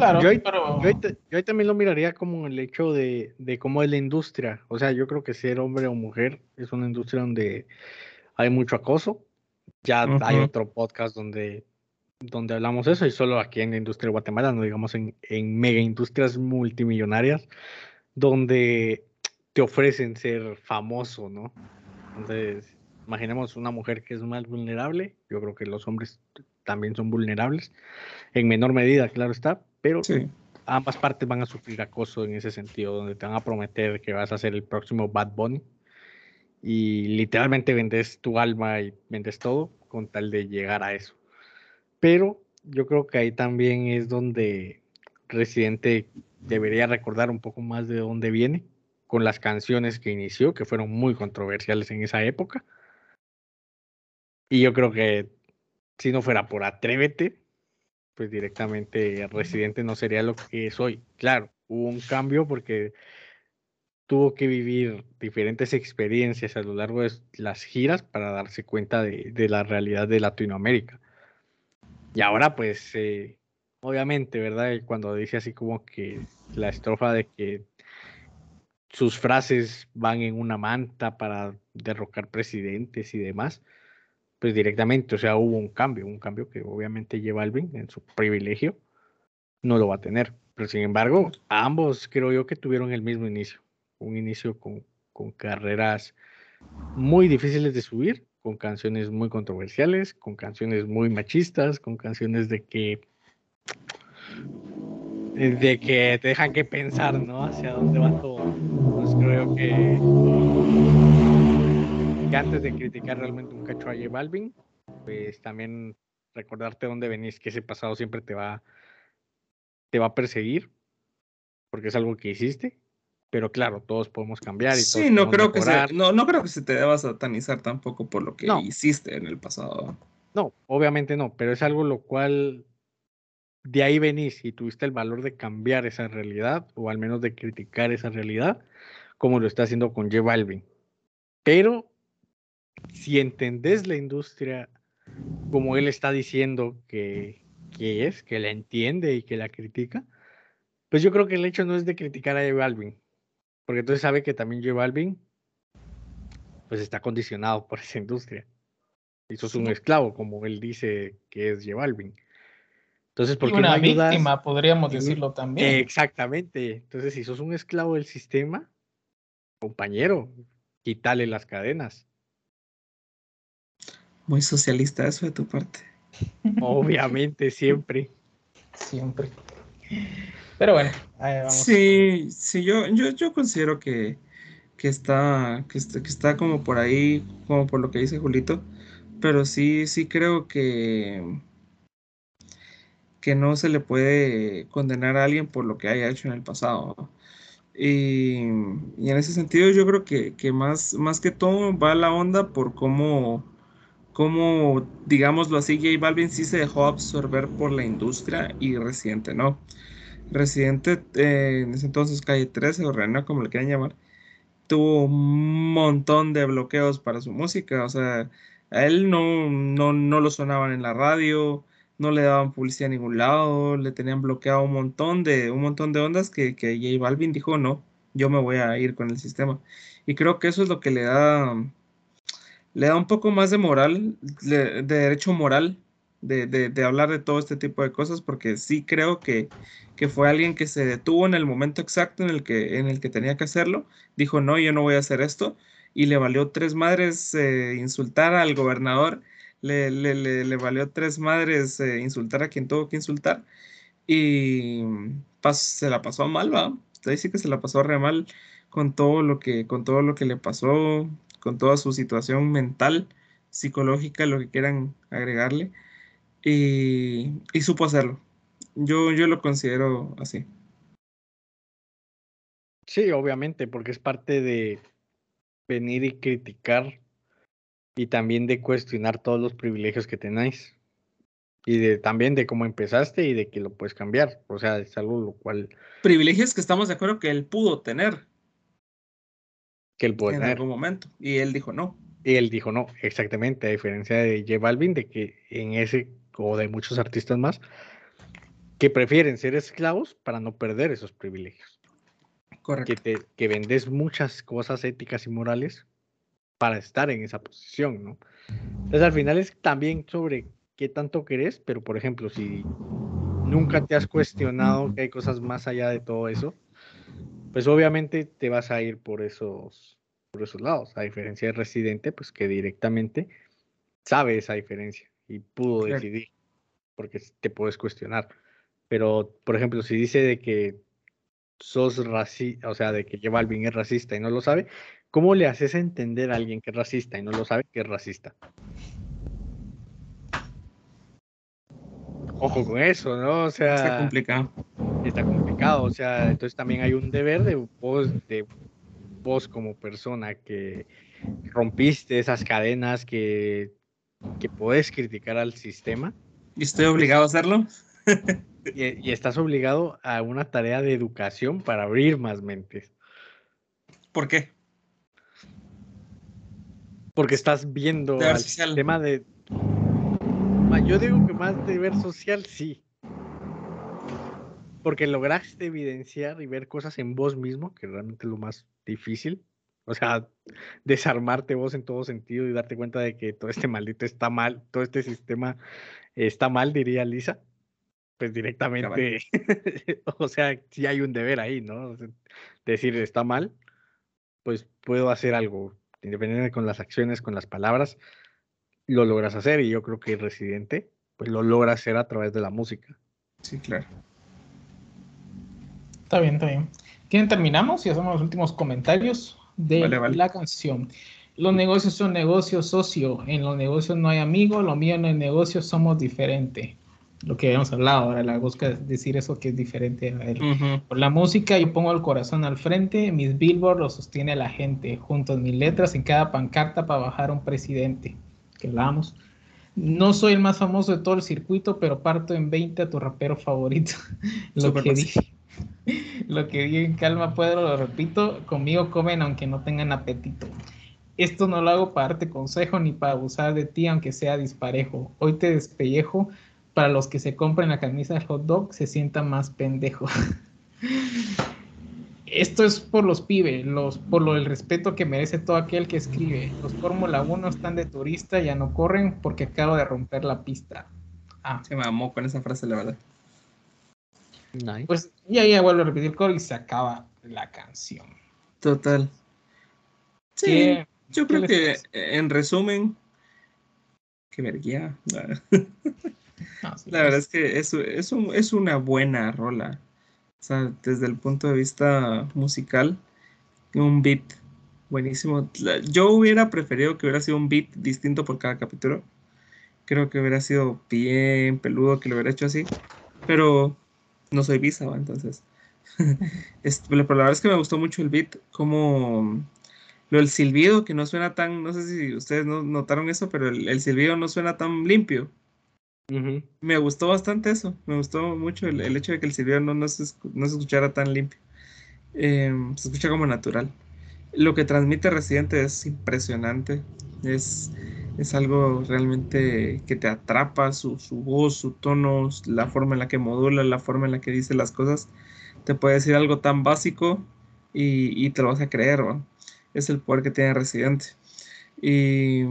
Claro, Yo ahí, pero yo ahí ta- yo ahí también lo miraría como el hecho de, de cómo es la industria. O sea, yo creo que ser hombre o mujer es una industria donde hay mucho acoso. Ya hay otro podcast donde, donde hablamos eso, y solo aquí en la industria de Guatemala, no digamos en, en mega industrias multimillonarias, donde te ofrecen ser famoso, ¿no? Entonces, imaginemos una mujer que es más vulnerable. Yo creo que los hombres también son vulnerables, en menor medida, claro está, pero Sí. ambas partes van a sufrir acoso en ese sentido, donde te van a prometer que vas a ser el próximo Bad Bunny y literalmente vendes tu alma y vendes todo con tal de llegar a eso. Pero yo creo que ahí también es donde Residente debería recordar un poco más de dónde viene con las canciones que inició, que fueron muy controversiales en esa época. Y yo creo que si no fuera por Atrévete, pues directamente Residente no sería lo que es hoy. Claro, hubo un cambio porque tuvo que vivir diferentes experiencias a lo largo de las giras para darse cuenta de, de la realidad de Latinoamérica. Y ahora, pues, eh, obviamente, ¿verdad? Cuando dice así como que la estrofa de que sus frases van en una manta para derrocar presidentes y demás, pues directamente, o sea, hubo un cambio, un cambio que obviamente lleva Alvin en su privilegio, no lo va a tener. Pero sin embargo, ambos creo yo que tuvieron el mismo inicio, un inicio con, con carreras muy difíciles de subir, con canciones muy controversiales, con canciones muy machistas, con canciones de que de que te dejan que pensar, ¿no? Hacia dónde va todo. Pues creo que, que antes de criticar realmente un cacho a J Balvin, pues también recordarte dónde venís, que ese pasado siempre te va te va a perseguir, porque es algo que hiciste, pero claro, todos podemos cambiar y Sí, no creo, que se, no, no creo que se te deba satanizar tampoco por lo que No. hiciste en el pasado. No, obviamente no, pero es algo lo cual de ahí venís y tuviste el valor de cambiar esa realidad o al menos de criticar esa realidad, como lo está haciendo con J Balvin. Pero si entendés la industria como él está diciendo que, que es, que la entiende y que la critica, pues yo creo que el hecho no es de criticar a J Balvin, porque entonces sabe que también J Balvin pues está condicionado por esa industria. Y sos un esclavo, como él dice que es J Balvin. Entonces, ¿por y qué una no ayudas? víctima, podríamos decirlo también. Exactamente. Entonces, si sos un esclavo del sistema, compañero, quítale las cadenas. Muy socialista eso de tu parte. Obviamente, siempre. Siempre. Pero bueno, ahí vamos. Sí, sí, yo, yo, yo considero que, que está, que está, que está como por ahí, como por lo que dice Julito, pero sí, sí creo que, que no se le puede condenar a alguien por lo que haya hecho en el pasado. ¿no? Y, y en ese sentido yo creo que, que más, más que todo va la onda por cómo, cómo, digámoslo así, J Balvin sí se dejó absorber por la industria y Residente no. Residente, eh, en ese entonces Calle 13 o Reina, como le quieran llamar, tuvo un montón de bloqueos para su música. O sea, a él no, no, no lo sonaban en la radio, no le daban publicidad a ningún lado, le tenían bloqueado un montón de, un montón de ondas que, que J Balvin dijo, no, yo me voy a ir con el sistema. Y creo que eso es lo que le da, le da un poco más de moral, de, de derecho moral de, de, de, hablar de todo este tipo de cosas, porque sí creo que, que, fue alguien que se detuvo en el momento exacto en el, que, en el que tenía que hacerlo, dijo, no, yo no voy a hacer esto, y le valió tres madres eh, insultar al gobernador, le, le, le, valió tres madres eh, insultar a quien tuvo que insultar, y pas, se la pasó mal, va, usted dice que se la pasó re mal con todo lo que, con todo lo que le pasó, con toda su situación mental, psicológica, lo que quieran agregarle y, y, supo hacerlo. Yo, yo lo considero así. Sí, obviamente, porque es parte de venir y criticar y también de cuestionar todos los privilegios que tenéis. Y de, también de cómo empezaste y de que lo puedes cambiar. O sea, es algo lo cual... Privilegios que estamos de acuerdo que él pudo tener. Que él puede en tener. algún momento. Y él dijo no. Y él dijo no, exactamente, a diferencia de J Balvin, de que en ese, o de muchos artistas más, que prefieren ser esclavos para no perder esos privilegios. Correcto. Que, te, que vendes muchas cosas éticas y morales para estar en esa posición, ¿no? Entonces al final es también sobre qué tanto querés, pero por ejemplo, si nunca te has cuestionado que hay cosas más allá de todo eso, pues obviamente te vas a ir por esos, por esos lados, a diferencia de Residente, pues que directamente sabe esa diferencia y pudo Claro. decidir, porque te puedes cuestionar. Pero, por ejemplo, si dice de que sos racista, o sea, de que J Balvin es racista y no lo sabe, ¿cómo le haces entender a alguien que es racista y no lo sabe que es racista? Ojo con eso, ¿no? O sea, Está complicado. Está complicado. O sea, entonces también hay un deber de vos, de vos como persona que rompiste esas cadenas, que, que podés criticar al sistema ¿Y estoy obligado a hacerlo? y, y estás obligado a una tarea de educación para abrir más mentes. ¿Por qué? Porque estás viendo social. sistema de... Yo digo que más deber social, sí. Porque lograste evidenciar y ver cosas en vos mismo, que realmente es lo más difícil. O sea, desarmarte vos en todo sentido y darte cuenta de que todo este maldito está mal, todo este sistema está mal, diría Lisa. Pues directamente, o sea, sí hay un deber ahí, ¿no? Decir está mal, pues puedo hacer algo, independientemente con las acciones, con las palabras, lo logras hacer y yo creo que Residente, pues lo logra hacer a través de la música. Sí, claro. Está bien, está bien. ¿Quién terminamos y hacemos los últimos comentarios de Vale, vale. la canción? Los negocios son negocios socio. En los negocios no hay amigo, lo mío no es negocio, somos diferentes. Lo que habíamos hablado, ahora la busca decir eso que es diferente a él. Ujú. Por la música yo pongo el corazón al frente, mis billboards lo sostiene la gente, juntos mis letras en cada pancarta para bajar a un presidente, que hablábamos. No soy el más famoso de todo el circuito, pero parto en 20 a tu rapero favorito. lo, Súper que dije, lo que dije en calma, Pedro, lo repito, conmigo comen aunque no tengan apetito. Esto no lo hago para darte consejo ni para abusar de ti, aunque sea disparejo. Hoy te despellejo para los que se compren la camisa del hot dog, se sientan más pendejo. Esto es por los pibes, los, por lo del respeto que merece todo aquel que escribe. Los Fórmula 1 están de turista, ya no corren porque acabo de romper la pista. Ah, Se me amó con esa frase, la verdad. Nice. pues ya, ya vuelvo a repetir el coro y se acaba la canción. Total. Sí, ¿Qué- yo creo que en resumen, qué vergüenza. no, sí, La verdad pues, es que es, es, un- es una buena rola. O sea, desde el punto de vista musical, un beat buenísimo. Yo hubiera preferido que hubiera sido un beat distinto por cada capítulo. Creo que hubiera sido bien peludo que lo hubiera hecho así. Pero no soy visa, ¿va? entonces. Es- pero la verdad es que me gustó mucho el beat, como lo del silbido, que no suena tan, no sé si ustedes no notaron eso, pero el, el silbido no suena tan limpio. Me gustó bastante eso, me gustó mucho el, el hecho de que el silbido no, no, se, no se escuchara tan limpio. Eh, se escucha como natural. Lo que transmite Residente es impresionante, es, es algo realmente que te atrapa, su, su voz, su tono, la forma en la que modula, la forma en la que dice las cosas. Te puede decir algo tan básico y, y te lo vas a creer. Es el poder que tiene Residente. Y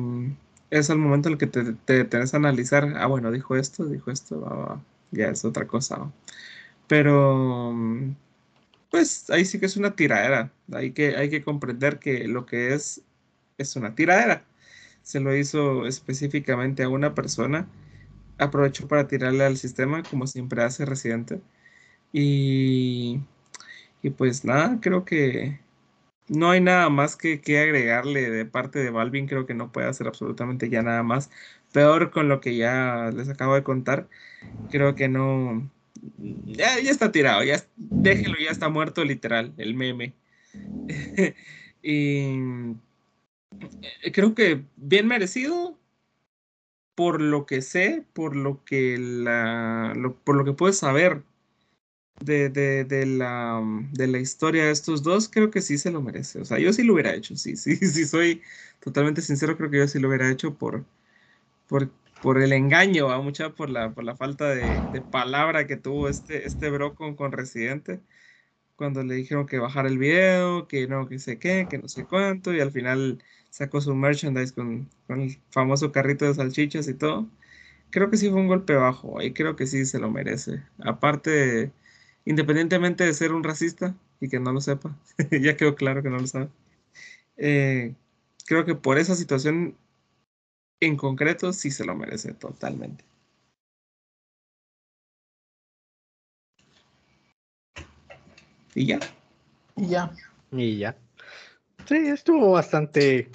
es al momento en el que te, te detenes a analizar, ah, bueno, dijo esto, dijo esto, va, va, ya es otra cosa. Pero, mm, pues ahí sí que es una tiradera. Hay que, hay que comprender que lo que es es una tiradera. Se lo hizo específicamente a una persona. Aprovechó para tirarle al sistema, como siempre hace Residente. Y, y pues nada, creo que no hay nada más que, que agregarle de parte de Balvin. Creo que no puede hacer absolutamente ya nada más. Peor con lo que ya les acabo de contar. Creo que no. Ya, ya está tirado, ya déjelo, ya está muerto literal, el meme. y creo que bien merecido por lo que sé, por lo que la, lo- por lo que puedes saber de, de, de la, de la historia de estos dos, creo que sí se lo merece. O sea, yo sí lo hubiera hecho, sí, sí, sí soy totalmente sincero, creo que yo sí lo hubiera hecho por, por por el engaño, a mucha por la, por la falta de, de palabra que tuvo este, este bro con, con Residente. Cuando le dijeron que bajara el video, que no, que sé qué, que no sé cuánto, y al final sacó su merchandise con, con el famoso carrito de salchichas y todo. Creo que sí fue un golpe bajo, y creo que sí se lo merece. Aparte, independientemente de ser un racista y que no lo sepa, ya quedó claro que no lo sabe. eh, creo que por esa situación en concreto sí se lo merece totalmente. Y ya. Y ya. Y ya. Sí, estuvo bastante.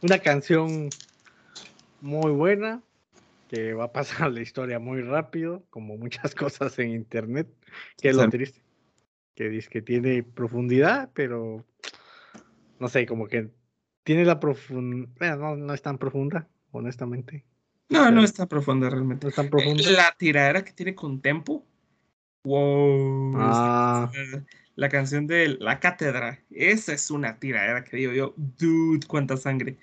Una canción muy buena que va a pasar la historia muy rápido, como muchas cosas en internet, que es lo Sí. triste. Que dice que tiene profundidad, pero no sé, como que tiene la profundidad. no, no es tan profunda, honestamente. No, no Claro. está profunda realmente. No es tan profunda. La tiradera que tiene con Tempo. Wow. Ah, La canción de La Cátedra. Esa es una tiradera que digo yo. Dude, cuánta sangre.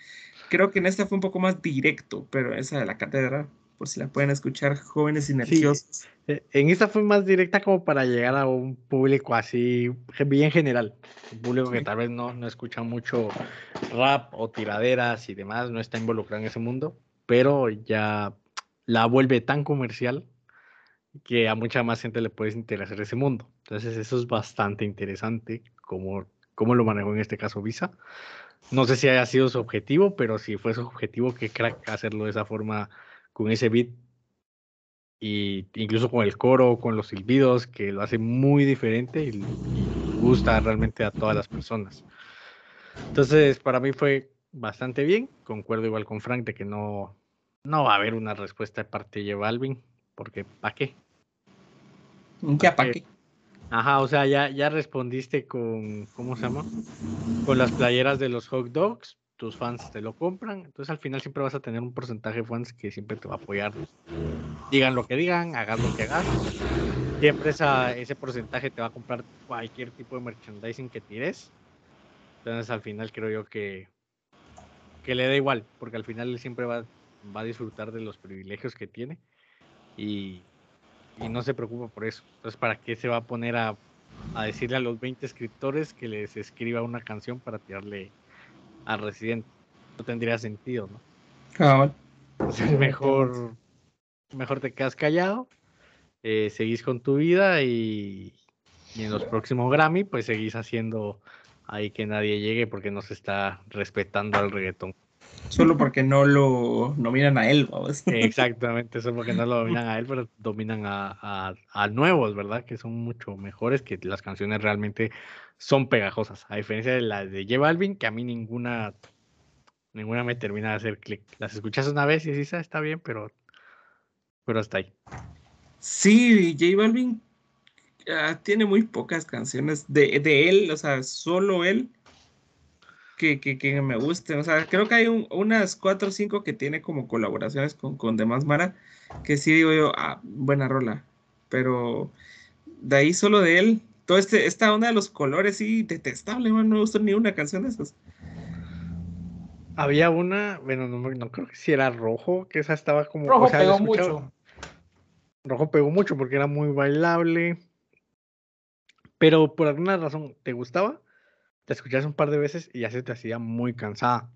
Creo que en esta fue un poco más directo, pero esa de La Cátedra, por si la pueden escuchar, jóvenes y nerviosos. Eh, En esta fue más directa como para llegar a un público así, bien general. Un público que Sí. tal vez no, no escucha mucho rap o tiraderas y demás, no está involucrado en ese mundo, pero ya la vuelve tan comercial que a mucha más gente le puede interesar ese mundo. Entonces eso es bastante interesante, como, como lo manejó en este caso Visa. No sé si haya sido su objetivo, pero si fue su objetivo, que crack hacerlo de esa forma, con ese beat y incluso con el coro, con los silbidos, que lo hace muy diferente y, y gusta realmente a todas las personas. Entonces, para mí fue bastante bien. Concuerdo igual con Frank de que no, no va a haber una respuesta de parte de Balvin, porque ¿para qué? Ya pa' Porque- qué. Ajá, o sea, ya, ya respondiste con, ¿cómo se llama? Con las playeras de los hot dogs, tus fans te lo compran, entonces al final siempre vas a tener un porcentaje de fans que siempre te va a apoyar. Digan lo que digan, hagas lo que hagas, siempre esa, ese porcentaje te va a comprar cualquier tipo de merchandising que tires. Entonces al final creo yo que, que le da igual, porque al final él siempre va, va a disfrutar de los privilegios que tiene y, y no se preocupa por eso. Entonces, ¿para qué se va a poner a, a decirle a los 20 escritores que les escriba una canción para tirarle al residente? No tendría sentido, ¿no? Cabal. Entonces, mejor, mejor te quedas callado, eh, seguís con tu vida y, y en los próximos Grammy, pues seguís haciendo ahí que nadie llegue porque no se está respetando al reggaetón. Solo porque no lo nominan a él, vamos. Exactamente, eso porque no lo dominan a él, pero dominan a, a- a nuevos, ¿verdad? Que son mucho mejores, que las canciones realmente son pegajosas, a diferencia de las de J Balvin, que a mí ninguna, ninguna me termina de hacer clic. Las escuchas una vez y dices, "Ah, está bien, pero, pero hasta ahí. Sí, J Balvin ah, tiene muy pocas canciones de, de él, o sea, solo él, que, que, que me gusten. O sea, creo que hay un- unas cuatro o cinco que tiene como colaboraciones con, con demás Mara, que sí digo yo, ah, buena rola. Pero de ahí solo de él, todo este, esta onda de los colores, sí, detestable, man, no me gustó ni una canción de esas. Había una, bueno, no, me- no creo que si era rojo, que esa estaba como... o Rojo sea, la pegó mucho. Rojo pegó mucho porque era muy bailable. Pero por alguna razón te gustaba, te escuchabas un par de veces y ya se te hacía muy cansada.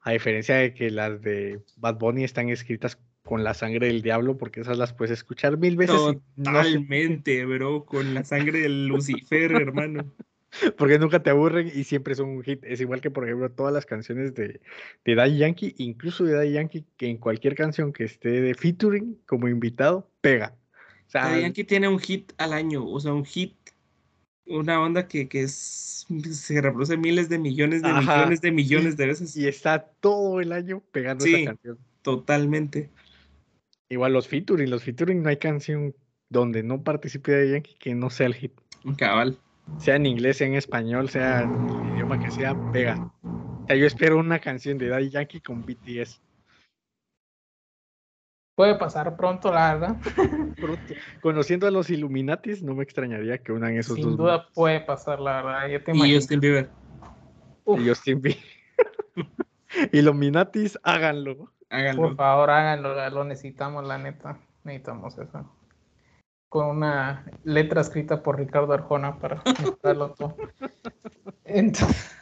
A diferencia de que las de Bad Bunny están escritas con la sangre del diablo, porque esas las puedes escuchar mil veces y no se- Totalmente, bro, con la sangre del Lucifer, hermano. porque nunca te aburren y siempre son un hit. Es igual que, por ejemplo, todas las canciones de, de Daddy Yankee, incluso de Daddy Yankee, que en cualquier canción que esté de featuring como invitado, pega. O sea, Daddy Yankee tiene un hit al año, o sea, un hit, una onda que, que es, se reproduce miles de millones de Ajá, millones de millones de veces. y está todo el año pegando Sí. esa canción. Totalmente. Igual los featuring, los featuring no hay canción donde no participe de Yankee que no sea el hit. Cabal. Sea en inglés, sea en español, sea en el idioma que sea, pega. O sea, yo espero una canción de Daddy Yankee con BTS. Puede pasar pronto, la verdad. Pronto. Conociendo a los Illuminatis, no me extrañaría que unan esos Sin dos. duda puede pasar, la verdad. Yo te Y imagino. Justin Bieber. Uf, Y Justin Bieber. Illuminatis, háganlo. Háganlo. Por favor, háganlo, lo necesitamos, la neta. Necesitamos eso. Con una letra escrita por Ricardo Arjona para mostrarlo todo. Entonces,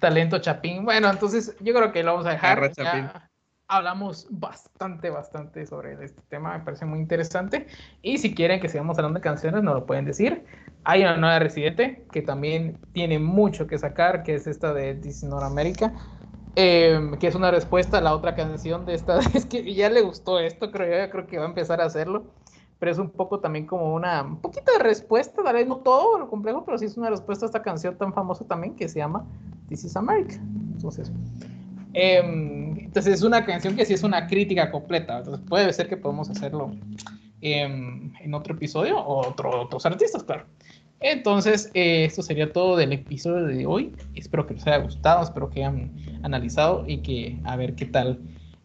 talento Chapín. Bueno, entonces yo creo que lo vamos a dejar. Arra, Ya Chapín. Hablamos bastante, bastante sobre este tema. Me parece muy interesante. Y si quieren que sigamos hablando de canciones, nos lo pueden decir. Hay una nueva Residente que también tiene mucho que sacar, que es esta de This America. eh, que es una respuesta a la otra canción de esta. Es que ya le gustó esto, creo yo. yo creo que va a empezar a hacerlo. Pero es un poco también como una. Un poquito de respuesta, tal vez no todo lo complejo, pero sí es una respuesta a esta canción tan famosa también que se llama This is America. Entonces. em, entonces es una canción que sí es una crítica completa. Entonces puede ser que podamos hacerlo em, en otro episodio o otro- otros artistas, claro. Entonces, eh, esto sería todo del episodio de hoy. Espero que les haya gustado, espero que hayan analizado y que a ver qué tal,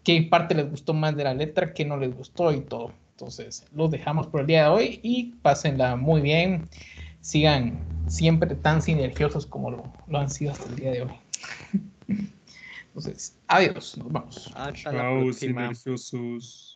qué parte les gustó más de la letra, qué no les gustó y todo. Entonces, los dejamos por el día de hoy y pásenla muy bien. Sigan siempre tan sinergiosos como lo, lo han sido hasta el día de hoy. Entonces, adiós, nos vamos. Hasta la Chao, próxima. silenciosos.